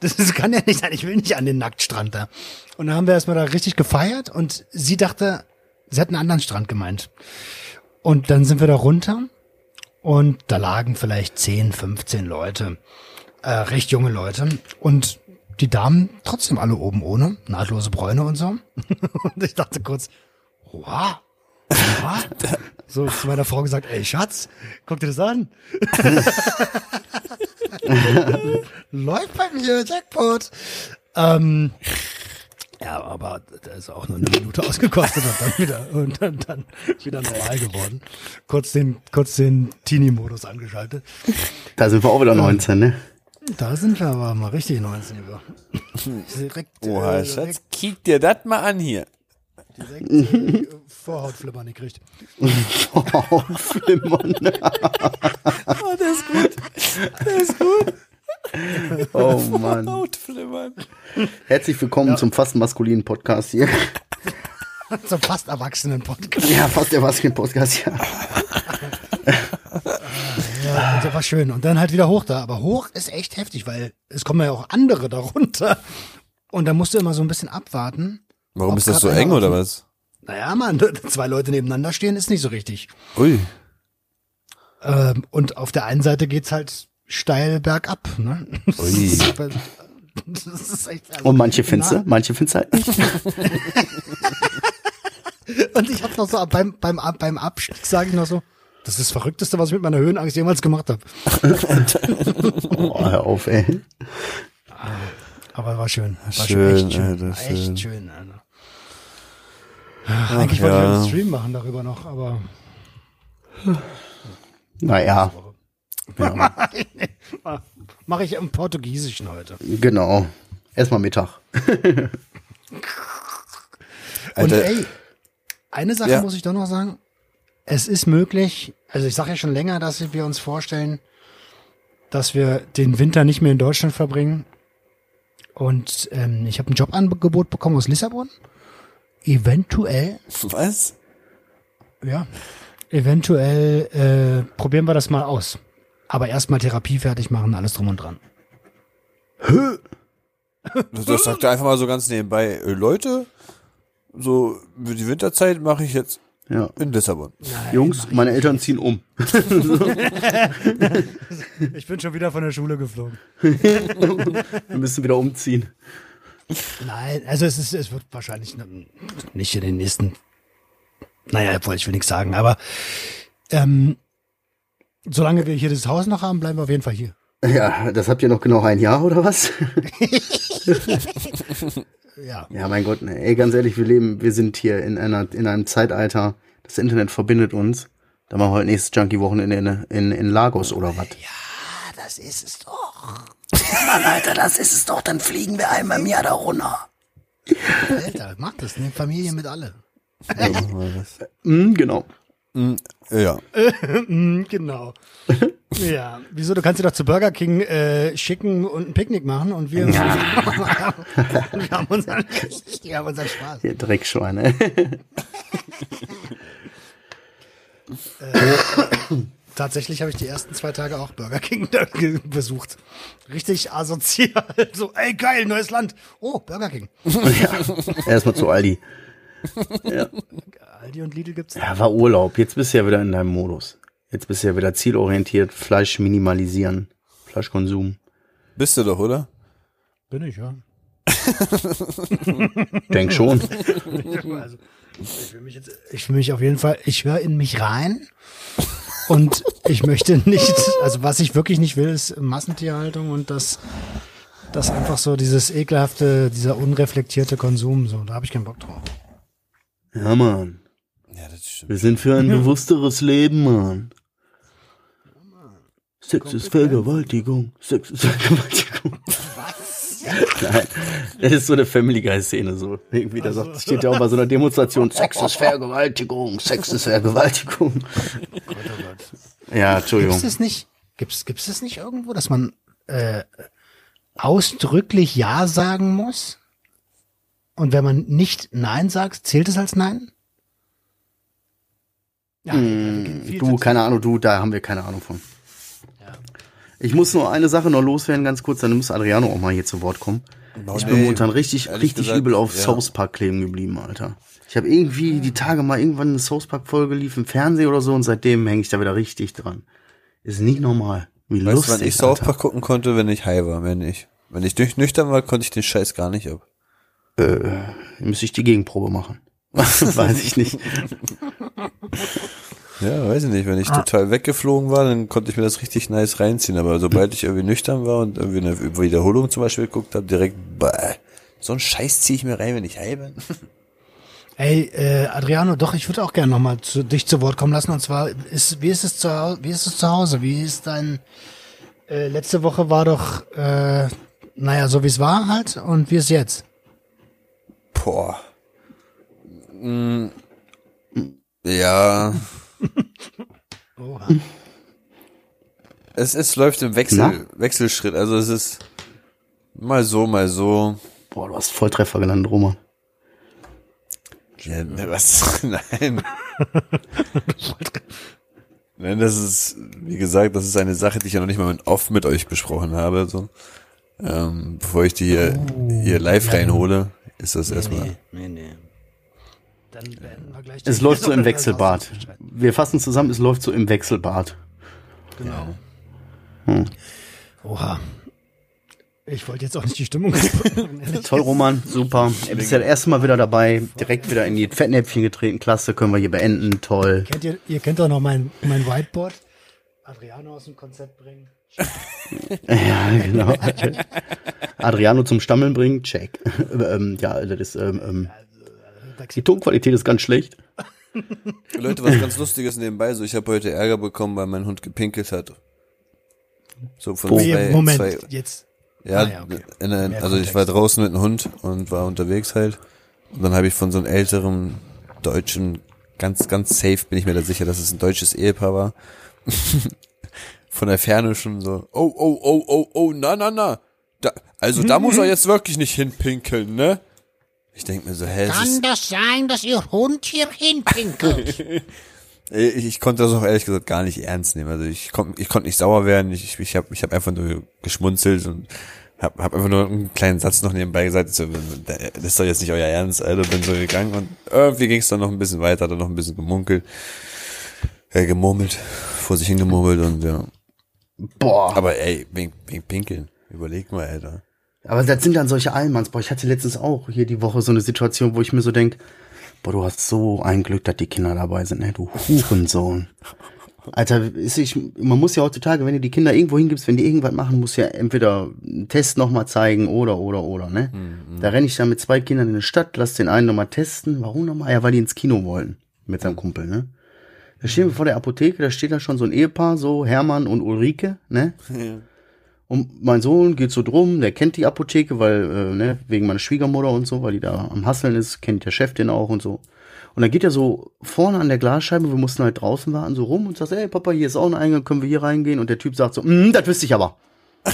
Das, das kann ja nicht sein. Ich will nicht an den Nacktstrand da. Und dann haben wir erstmal da richtig gefeiert und sie dachte, sie hat einen anderen Strand gemeint. Und dann sind wir da runter und da lagen vielleicht 10, 15 Leute, äh, recht junge Leute. Und die Damen trotzdem alle oben ohne, nahtlose Bräune und so. und ich dachte kurz, wow. wow. So zu meiner Frau gesagt, ey Schatz, guck dir das an. Läuft bei mir, Jackpot. Ähm, ja, aber das ist auch nur eine Minute ausgekostet und dann wieder und dann, dann wieder normal geworden. Kurz den, kurz den Teenie-Modus angeschaltet. Da sind wir auch wieder 19, ne? Da sind wir aber mal richtig 19 über. Direkt, Oha, äh, Schatz, kick dir das mal an hier. direkt äh, Vorhautflimmern gekriegt. Oh, Flimmern. Oh, der ist gut. Der ist gut. Oh Mann. Hautflimmern. Herzlich willkommen zum fast maskulinen Podcast hier. Zum fast erwachsenen Podcast. Ja, fast maskulinen Podcast, ja. Ja, das war schön. Und dann halt wieder hoch da. Aber hoch ist echt heftig, weil es kommen ja auch andere darunter. Und da musst du immer so ein bisschen abwarten. Warum ist das so eng oder was? Naja, man, zwei Leute nebeneinander stehen ist nicht so richtig. Ui. Ähm, und auf der einen Seite geht's halt steil bergab. Ne? Ui. Das ist echt, also, Und manche Fenster, manche Fenster halt nicht. Und ich habe noch so beim beim beim Abstieg sage ich noch so, das ist das Verrückteste, was ich mit meiner Höhenangst jemals gemacht habe. Oh, hör auf, ey. Aber war schön. War Schön, echt schön. Alter, echt schön. schön, Alter. Ach, Eigentlich wollte ja. ich einen Stream machen darüber noch, aber Naja, mache ich im Portugiesischen heute. genau. Erstmal Mittag. Und Alter. ey, eine Sache Ja. muss ich doch noch sagen. Es ist möglich, also ich sage ja schon länger, dass wir uns vorstellen, dass wir den Winter nicht mehr in Deutschland verbringen. Und ähm, ich habe ein Jobangebot bekommen aus Lissabon. Eventuell, Was? ja, eventuell äh, probieren wir das mal aus. Aber erstmal Therapie fertig machen, alles drum und dran. Das, das sagt er einfach mal so ganz nebenbei. Äh, Leute, so für die Winterzeit mache ich jetzt Ja. in Lissabon. Jungs, meine Eltern ziehen um. Ich bin schon wieder von der Schule geflogen. Wir müssen wieder umziehen. Nein, also es ist, es wird wahrscheinlich nicht in den nächsten, naja, obwohl ich will nichts sagen, aber ähm, solange wir hier das Haus noch haben, bleiben wir auf jeden Fall hier. Ja, das habt ihr noch genau ein Jahr oder was? Ja. Ja, mein Gott, ne, ey, ganz ehrlich, wir leben, wir sind hier in einer, in einem Zeitalter, das Internet verbindet uns. Da machen wir heute nächstes Junkie-Wochenende in, in, in Lagos oder was? Das ist es doch. Mann, Alter, das ist es doch, dann fliegen wir einmal im Jahr da runter. Alter, mach das, ne? Familie mit alle. Ja, machen wir das. Mhm, genau. Äh, Ja. Mhm, genau. Ja, wieso? Du kannst dir doch zu Burger King äh, schicken und ein Picknick machen und wir, wir haben unseren, wir haben unseren Spaß. Ihr Dreckschweine. Tatsächlich habe ich die ersten zwei Tage auch Burger King besucht. Richtig asozial. So, ey geil, neues Land. Oh, Burger King. ja, erstmal zu Aldi. Aldi und Lidl gibt's. Ja, war Urlaub. Jetzt bist du ja wieder in deinem Modus. Jetzt bist du ja wieder zielorientiert. Fleisch minimalisieren. Fleischkonsum. Bist du doch, oder? Bin ich, ja. Denk schon. Also, Ich will mich jetzt, ich will mich auf jeden Fall, ich höre in mich rein und ich möchte nicht, also was ich wirklich nicht will, ist Massentierhaltung und das, das einfach so dieses ekelhafte, dieser unreflektierte Konsum, so, da habe ich keinen Bock drauf. Ja, Mann. Ja, das stimmt. Wir sind für ein bewussteres Leben, Mann. Sex ist Vergewaltigung. Sex ist Vergewaltigung. Was? Nein, das ist so eine Family Guy Szene so. Irgendwie da sagt, steht ja auch bei so einer Demonstration, Sex ist Vergewaltigung, Sex ist Vergewaltigung. Ja, Entschuldigung. Gibt's das nicht? Gibt's, gibt's das nicht irgendwo, dass man äh, ausdrücklich Ja sagen muss? Und wenn man nicht Nein sagt, zählt es als Nein? Ja, viel Du, keine Ahnung, du, da haben wir keine Ahnung von. Ich muss nur eine Sache noch loswerden, ganz kurz, dann muss Adriano auch mal hier zu Wort kommen. Oh, ich bin momentan richtig, richtig gesagt, übel auf ja. South Park kleben geblieben, Alter. Ich habe irgendwie die Tage mal irgendwann eine South Park Folge lief im Fernsehen oder so und seitdem hänge ich da wieder richtig dran. Ist nicht normal. Wie Weißt lustig, wann ich South. Park gucken konnte, wenn ich high war, wenn ich. Wenn ich durch nüchtern war, konnte ich den Scheiß gar nicht ab. Müsste ich die Gegenprobe machen. Weiß ich nicht. Ja, weiß ich nicht. Wenn ich total weggeflogen war, dann konnte ich mir das richtig nice reinziehen. Aber sobald ich irgendwie nüchtern war und irgendwie eine Wiederholung zum Beispiel geguckt habe, direkt, bäh, so einen Scheiß ziehe ich mir rein, wenn ich high bin. Ey, äh, Adriano, doch, ich würde auch gerne nochmal zu, dich zu Wort kommen lassen. Und zwar, ist, wie ist es zu Hause? Wie ist es zu Hause? Wie ist dein, äh, letzte Woche war doch, äh, naja, so wie es war halt. Und wie ist jetzt? Boah. Mm. Ja. Oha. Es, es läuft im Wechsel, Wechselschritt. Also es ist mal so, mal so. Boah, du hast Volltreffer gelandet, Roman. Ja, ne, was? Nein. Nein, das ist, wie gesagt, das ist eine Sache, die ich ja noch nicht mal mit, oft mit euch besprochen habe. So. Ähm, bevor ich die hier, hier live reinhole, ist das erstmal. Nee, nee. Dann beenden wir gleich Es läuft so im Wechselbad. Wir fassen zusammen, es läuft so im Wechselbad. Genau. Oha. Ich wollte jetzt auch nicht die Stimmung. Toll, Roman, super. Du bist ja das erste Mal wieder dabei, direkt wieder in die Fettnäpfchen getreten. Klasse, können wir hier beenden. Toll. Kennt ihr, ihr kennt doch noch mein, mein Whiteboard? Adriano aus dem Konzept bringen. Ja, genau. Adriano zum Stammeln bringen, check. ähm, ja, das ist, ähm, ähm, die Tonqualität ist ganz schlecht. Leute, was ganz Lustiges nebenbei, so ich habe heute Ärger bekommen, weil mein Hund gepinkelt hat. So von Nee, zwei, Moment, zwei jetzt. Ja, Ah, ja, okay. in, also ich war draußen mit einem Hund und war unterwegs halt. Und dann habe ich von so einem älteren deutschen, ganz, ganz safe bin ich mir da sicher, dass es ein deutsches Ehepaar war. von der Ferne schon so, oh, oh, oh, oh, oh, na, na, na. Da, also da muss er jetzt wirklich nicht hinpinkeln, ne? Ich denk mir so, hä, ist, das sein, dass Ihr Hund hier hinpinkelt? Äh, Ich, ich konnte das auch ehrlich gesagt gar nicht ernst nehmen. Also ich konnte ich konnte nicht sauer werden. Ich, ich, ich habe ich hab einfach nur geschmunzelt und hab, hab einfach nur einen kleinen Satz noch nebenbei gesagt. So, das ist doch jetzt nicht euer Ernst, Alter. Bin so gegangen und irgendwie ging es dann noch ein bisschen weiter, dann noch ein bisschen gemunkelt, äh, gemurmelt, vor sich hingemurmelt und ja. Boah. Aber ey, wegen, wegen Pinkeln. Überleg mal, Alter. Aber das sind dann solche Allmanns. Boah, ich hatte letztens auch hier die Woche so eine Situation, wo ich mir so denk, boah, du hast so ein Glück, dass die Kinder dabei sind, ne? Du Hurensohn. Alter, ist ich, man muss ja heutzutage, wenn du die Kinder irgendwo hingibst, wenn die irgendwas machen, muss ja entweder einen Test nochmal zeigen oder, oder, oder, ne? Da renne ich dann mit zwei Kindern in die Stadt, lass den einen nochmal testen. Warum nochmal? Ja, weil die ins Kino wollen. Mit seinem Kumpel, ne? Da stehen wir vor der Apotheke, da steht da schon so ein Ehepaar, so Hermann und Ulrike, ne? Und mein Sohn geht so drum, der kennt die Apotheke, weil, äh, ne, wegen meiner Schwiegermutter und so, weil die da am Hasseln ist, kennt der Chef den auch und so. Und dann geht er so vorne an der Glasscheibe, wir mussten halt draußen warten, so rum und sagt, ey Papa, hier ist auch ein Eingang, können wir hier reingehen? Und der Typ sagt so, mm, das wüsste ich aber.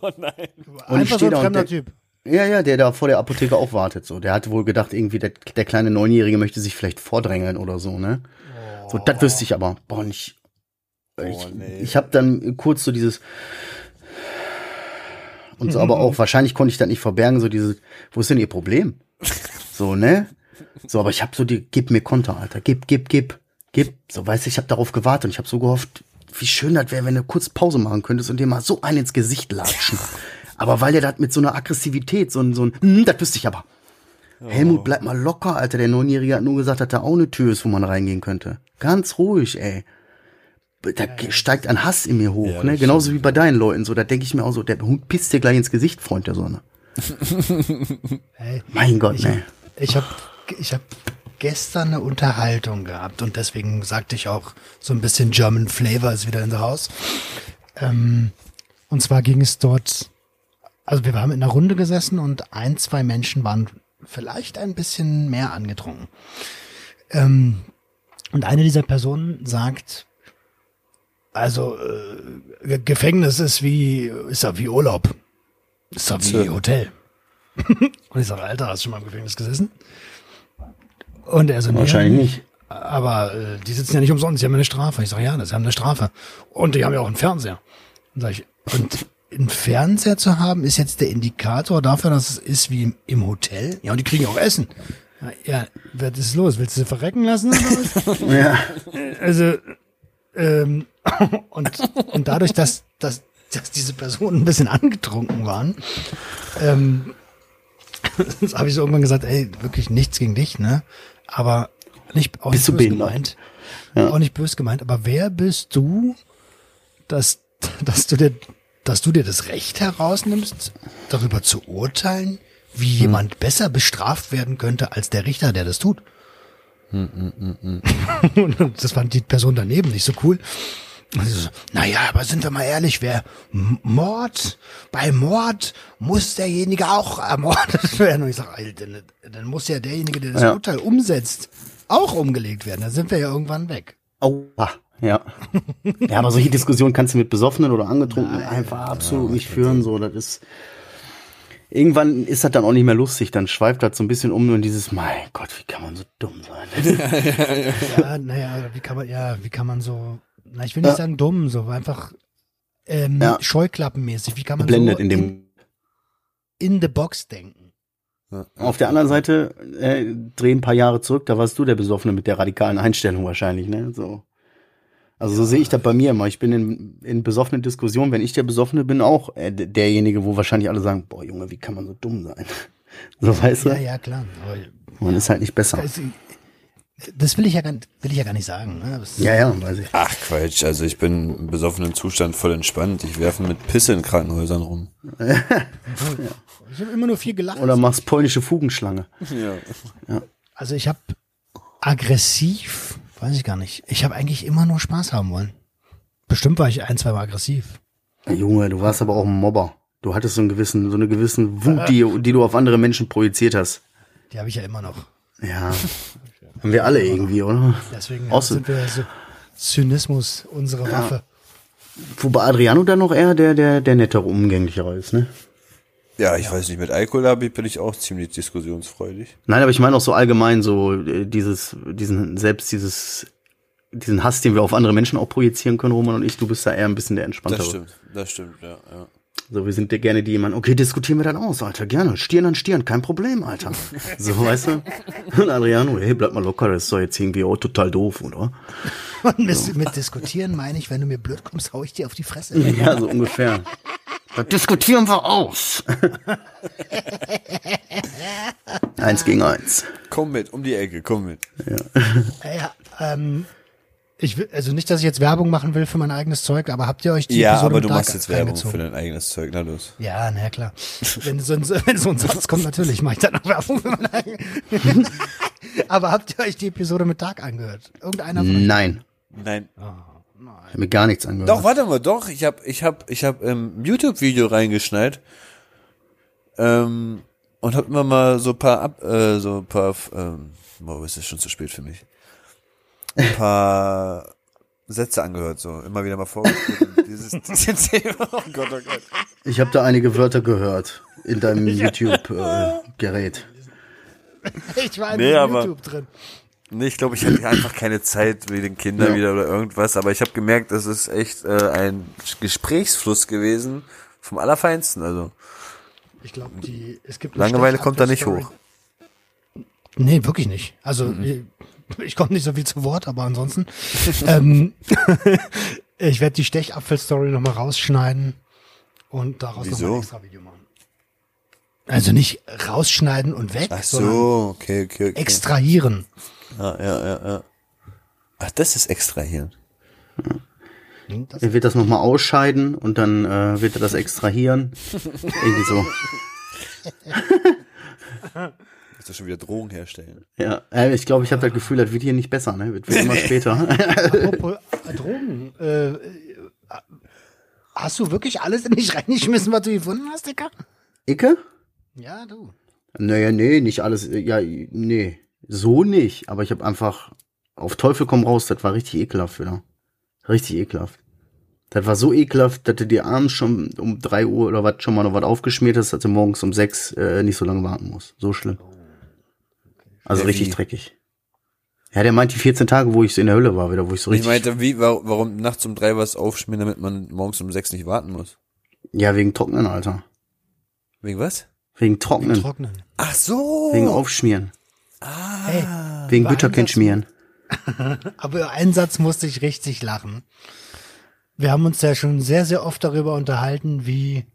Und ich Einfach so ein da und fremder der, Typ. ja, ja, der da vor der Apotheke auch wartet, so. Der hat wohl gedacht, irgendwie, der, der kleine Neunjährige möchte sich vielleicht vordrängeln oder so, ne? So, das wüsste ich aber. Boah, und ich, ich, nee. ich habe dann kurz so dieses und so, aber auch wahrscheinlich konnte ich das nicht verbergen, so dieses, wo ist denn ihr Problem? So, ne? So, aber ich habe so die, gib mir Konter, Alter, gib, gib, gib, gib. So, weißt du, ich habe darauf gewartet und ich habe so gehofft, wie schön das wäre, wenn du kurz Pause machen könntest und dir mal so einen ins Gesicht latschen. aber weil der das mit so einer Aggressivität, so ein, so ein, hm, das wüsste ich aber. Helmut, bleib mal locker, Alter. Der Neunjährige hat nur gesagt, dass da auch eine Tür ist, wo man reingehen könnte. Ganz ruhig, ey. Da steigt ein Hass in mir hoch, Ja, ne? Genauso wie bei deinen Leuten so. Da denke ich mir auch so, der Hund pisst dir gleich ins Gesicht, Freund der Sonne. Hey, Mein Gott, ich ne? ich habe ich hab gestern eine Unterhaltung gehabt und deswegen sagte ich auch, so ein bisschen German Flavor ist wieder in der Haus. Ähm, und zwar ging es dort, also wir haben in einer Runde gesessen und ein, zwei Menschen waren vielleicht ein bisschen mehr angetrunken. Ähm, und eine dieser Personen sagt, also äh, Ge- Gefängnis ist wie, ist ja wie Urlaub. Ist ja wie Hotel. Und ich sage, Alter, hast du schon mal im Gefängnis gesessen? Und er so, nee, Wahrscheinlich nicht. Aber äh, die sitzen ja nicht umsonst, die haben ja eine Strafe. Ich sage, ja, das haben eine Strafe. Und die haben ja auch einen Fernseher. Und, sag ich, und einen Fernseher zu haben, ist jetzt der Indikator dafür, dass es ist wie im, im Hotel. Ja, und die kriegen auch Essen. Ja, was ist los? Willst du sie verrecken lassen? Ja. Also, ähm, und, und dadurch, dass, dass, dass diese Personen ein bisschen angetrunken waren, ähm, habe ich so irgendwann gesagt, ey, wirklich nichts gegen dich, ne? Aber nicht, auch Bist nicht böse gemeint. Auch nicht böse gemeint, aber wer bist du, dass, dass du dir, dass du dir das Recht herausnimmst, darüber zu urteilen, wie jemand besser bestraft werden könnte als der Richter, der das tut? Und das fand die Person daneben nicht so cool. So, naja, aber sind wir mal ehrlich, wer Mord, bei Mord muss derjenige auch ermordet werden. Und ich sage, dann, dann muss ja derjenige, der das Ja. Urteil umsetzt, auch umgelegt werden. Dann sind wir ja irgendwann weg. Aua. Ja. Ja, aber solche Diskussionen kannst du mit Besoffenen oder Angetrunkenen einfach absolut nicht führen. So, das ist. Irgendwann ist das dann auch nicht mehr lustig. Dann schweift das so ein bisschen um nur in dieses, mein Gott, wie kann man so dumm sein? Ja, naja, wie kann man, ja, wie kann man so, na, ich will nicht Ja. sagen dumm, so einfach ähm, Ja. scheuklappenmäßig. Wie kann man Blendet so in dem. in the box denken? Auf der anderen Seite, äh, dreh ein paar Jahre zurück, da warst du der Besoffene mit der radikalen Einstellung wahrscheinlich, ne? So. Also so sehe ich das bei mir immer. Ich bin in, in besoffenen Diskussionen, wenn ich der Besoffene bin, auch äh, derjenige, wo wahrscheinlich alle sagen, boah Junge, wie kann man so dumm sein? So weißt du? Ja, ja, klar. Aber Man ist halt nicht besser. das, das will ich ja gar, will ich ja gar nicht sagen. Ne? Das, Ja, ja, weiß ich. Ach Quatsch, also ich bin im besoffenen Zustand voll entspannt. Ich werfe mit Pisse in Krankenhäusern rum. Ich habe immer nur viel gelacht. Oder machst polnische Fugenschlange. Also ich habe aggressiv, weiß ich gar nicht. Ich habe eigentlich immer nur Spaß haben wollen. Bestimmt war ich ein, zwei Mal aggressiv. Junge, du warst aber auch ein Mobber. Du hattest so einen gewissen, so eine gewissen Wut, die, die du auf andere Menschen projiziert hast. Die habe ich ja immer noch. Ja. Haben wir alle irgendwie, oder? Deswegen Außer- sind wir so Zynismus unsere Waffe. Wobei Adriano dann noch eher der, der, der nettere, umgänglichere ist, ne? Ja, ich weiß nicht, mit Alkohol hab ich, bin ich auch ziemlich diskussionsfreudig. Nein, aber ich meine auch so allgemein so äh, dieses, diesen, selbst dieses, diesen Hass, den wir auf andere Menschen auch projizieren können, Roman und ich, du bist da eher ein bisschen der entspanntere. Das stimmt, das stimmt, ja. ja. So, wir sind ja gerne die jemand, okay, diskutieren wir dann aus, Alter, gerne. Stirn an Stirn, kein Problem, Alter. So, weißt du? Und Adriano, hey, bleib mal locker, das ist doch jetzt irgendwie auch total doof, oder? Und mit, mit diskutieren meine ich, wenn du mir blöd kommst, hau ich dir auf die Fresse. Ja, so ungefähr. Das diskutieren wir aus. eins gegen eins. Komm mit, um die Ecke, komm mit. Ja, ähm, ich will, also nicht, dass ich jetzt Werbung machen will für mein eigenes Zeug, aber habt ihr euch die Ja, Episode aber du Dark machst jetzt Werbung reingezogen? für dein eigenes Zeug, na los. Ja, na ja, klar. Wenn so, ein, wenn so ein Satz kommt, natürlich mache ich dann noch Werbung für mein eigenes. aber habt ihr euch die Episode mit Dark angehört? Irgendeiner von euch? Nein. Nein. Ich hab mir gar nichts angehört. Doch, warte mal, doch, ich hab, ich hab, ich hab ähm, YouTube-Video reingeschneit ähm, und hab immer mal so paar ab, äh, so paar, ähm, boah, ist das schon zu spät für mich. Ein paar Sätze angehört, so immer wieder mal vorgespielt. dieses, dieses Thema, oh Gott, oh Gott. Ich habe da einige Wörter gehört in deinem YouTube-Gerät. Ich war in Nee, aber- YouTube drin. Nee, ich glaube, ich hatte einfach keine Zeit wegen den Kindern Ja. wieder oder irgendwas, aber ich habe gemerkt, das ist echt äh, ein Gesprächsfluss gewesen vom Allerfeinsten. Also Ich glaube, die, es gibt Langeweile kommt da nicht hoch. Nee, wirklich nicht. Also, ich, ich komme nicht so viel zu Wort, aber ansonsten. ähm, ich werde die Stechapfel-Story nochmal rausschneiden und daraus nochmal Wieso? ein extra Video machen. Also nicht rausschneiden und weg, Ach sondern so, okay, okay, okay. extrahieren. Ja, ja, ja, ja. Ach, das ist extrahieren. Er wird das nochmal ausscheiden und dann äh, wird er das extrahieren. Irgendwie so. Willst du schon wieder Drogen herstellen? Ja, äh, ich glaube, ich habe das Gefühl, das wird hier nicht besser, ne? Wird, wird immer später. Apropos äh, Drogen. Äh, äh, hast du wirklich alles in dich reingeschmissen, was du gefunden hast, Dicker? Icke? Ja, du. Naja, nee, nicht alles. Ja, nee. So nicht. Aber ich habe einfach auf Teufel komm raus, das war richtig ekelhaft wieder. Richtig ekelhaft. Das war so ekelhaft, dass du dir abends schon um drei Uhr oder was schon mal noch was aufgeschmiert hast, dass du morgens um sechs äh, nicht so lange warten musst. So schlimm. Also Ja, richtig wie? dreckig. Ja, der meint die 14 Tage, wo ich so in der Hölle war, wieder, wo ich so Ich richtig. meinte, wie, wa- warum nachts um drei was aufschmieren, damit man morgens um sechs nicht warten muss? ja, wegen Trocknen, Alter. Wegen was? Wegen Trocknen. Trocknen. Ach so. wegen Aufschmieren. Hey, Wegen Bütterchen schmieren. Aber einen Satz musste ich richtig lachen. Wir haben uns ja schon sehr, sehr oft darüber unterhalten, wie,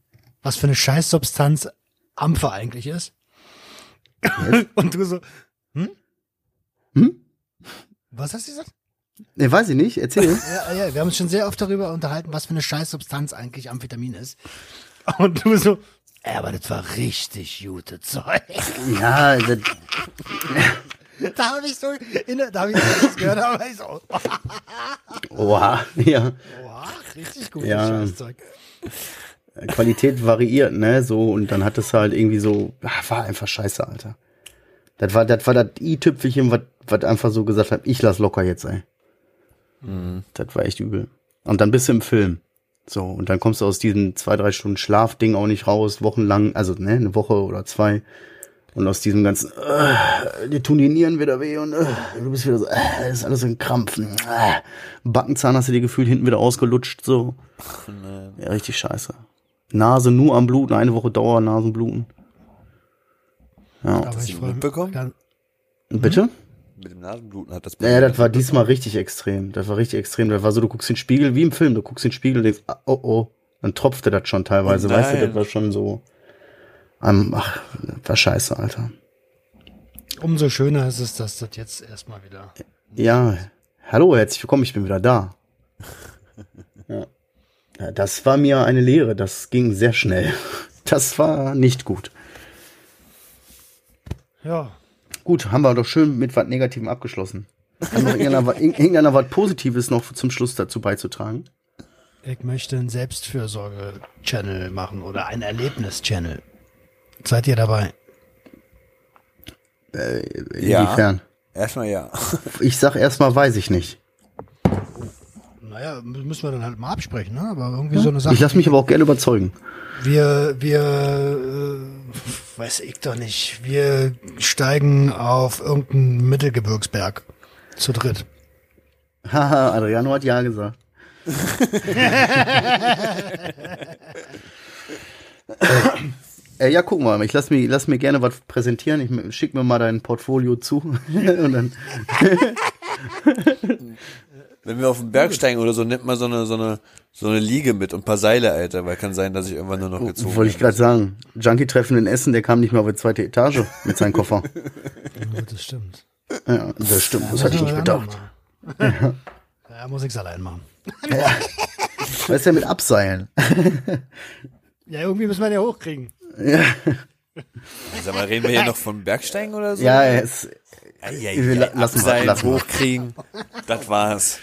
was für eine Scheißsubstanz Ampfer eigentlich ist. Und du so, hm? Hm? Was hast du gesagt? Ne, weiß ich nicht. Erzähl. Ja, ja, wir haben uns schon sehr oft darüber unterhalten, was für eine Scheißsubstanz eigentlich Amphetamin ist. Und du so, ja, aber das war richtig gute Zeug. ja, das, Da habe ich so, in, der- da habe ich das gehört, da war ich so, oha, ja. boah, richtig gutes Ja. Scheißzeug. Qualität variiert, ne, so, und dann hat es halt irgendwie so, ah, war einfach scheiße, Alter. Das war, das war das i-Tüpfelchen, was, was einfach so gesagt hat, ich lass locker jetzt, ey. Das war echt übel. Und dann bist du im Film. So, und dann kommst du aus diesem zwei, drei Stunden Schlafding auch nicht raus, wochenlang, also, ne, eine Woche oder zwei. Und aus diesem ganzen, äh, dir tun die Nieren wieder weh und äh, du bist wieder so, äh, das ist alles ein Krampf. Äh, Backenzahn hast du dir gefühlt hinten wieder ausgelutscht, so. Ja, richtig scheiße. Nase nur am Bluten, eine Woche Dauer Nasenbluten. Ja. Aber ich mich. mitbekommen? Dann, Bitte? Mit dem Nasenbluten hat das. Ja, das war diesmal richtig extrem. Das war richtig extrem. Das war so, du guckst in den Spiegel, wie im Film, du guckst in den Spiegel und denkst, ah, oh oh, dann tropfte das schon teilweise, Oh weißt du, nein. das war schon so, ach, das war scheiße, Alter. umso schöner ist es, dass das jetzt erstmal wieder. Ja, hallo, herzlich willkommen, ich bin wieder da. Ja. Das war mir eine Lehre, das ging sehr schnell. Das war nicht gut. Ja. Gut, haben wir doch schön mit was Negativem abgeschlossen. Hat noch irgendeiner, wa- irg- irgendeiner was Positives noch zum Schluss dazu beizutragen? Ich möchte einen Selbstfürsorge-Channel machen oder ein Erlebnis-Channel. Seid ihr dabei? Ja. Inwiefern? Erstmal ja. Ich sag erstmal, weiß ich nicht. Naja, müssen wir dann halt mal absprechen, ne? Aber irgendwie so eine Sache. Ich lasse mich aber auch gerne überzeugen. Wir, wir, äh, weiß ich doch nicht. Wir steigen auf irgendeinen Mittelgebirgsberg. Zu dritt. Haha, Adriano hat ja gesagt. äh, ja, guck mal, ich lass mir, lass mir gerne was präsentieren. Ich schick mir mal dein Portfolio zu. Und dann, Wenn wir auf den Berg steigen oder so, nimmt man so eine, so eine, so eine Liege mit und ein paar Seile, Alter, weil kann sein, dass ich irgendwann nur noch gezogen wollte ich gerade sagen, Junkie-Treffen in Essen, der kam nicht mal auf die zweite Etage mit seinem Koffer. Ja, das stimmt. Ja, das stimmt, das hatte ich nicht bedacht. Ja, muss ich's allein machen. Was ist denn mit Abseilen? Ja, irgendwie müssen wir ihn ja hochkriegen. Sag mal, reden wir hier noch von Bergsteigen oder so? Ja, es, wir la- lassen wir- lassen wir. hochkriegen. Das war's.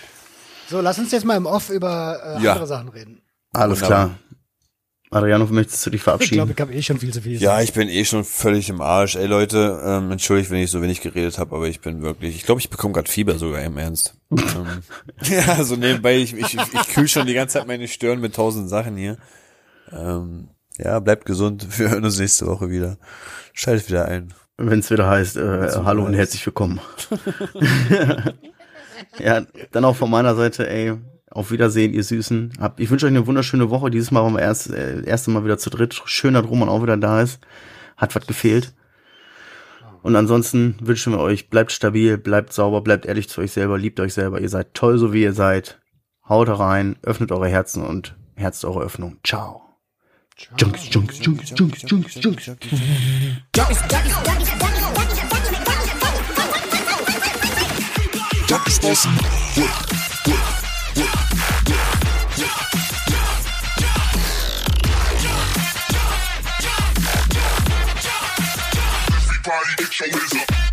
So, lass uns jetzt mal im Off über äh, Ja. andere Sachen reden. alles Wunderbar. klar. Adriano, möchtest du dich Ich glaube, verabschieden? ich habe eh schon viel zu viel Ja, ich bin eh schon völlig im Arsch. Ey Leute, ähm, entschuldigt, wenn ich so wenig geredet habe, aber ich bin wirklich, ich glaube, ich bekomme gerade Fieber sogar im Ernst. ähm, ja, so nebenbei, ich, ich, ich kühl schon die ganze Zeit meine Stirn mit tausend Sachen hier. Ähm, ja, bleibt gesund. Wir hören uns nächste Woche wieder. Schaltet wieder ein. Wenn es wieder heißt, äh, hallo und herzlich willkommen. Ja, dann auch von meiner Seite, ey, auf Wiedersehen, ihr Süßen. Habt, ich wünsche euch eine wunderschöne Woche. Dieses Mal waren wir erst, äh, erste Mal wieder zu dritt. Schön, dass Roman auch wieder da ist. Hat was gefehlt. Und ansonsten wünschen wir euch, bleibt stabil, bleibt sauber, bleibt ehrlich zu euch selber, liebt euch selber. Ihr seid toll, so wie ihr seid. Haut rein, öffnet eure Herzen und herzt eure Öffnung. Ciao. Junkies, Junkies, Junkies, Junkies, Junkies, Junkies. this. Everybody, get your hands up.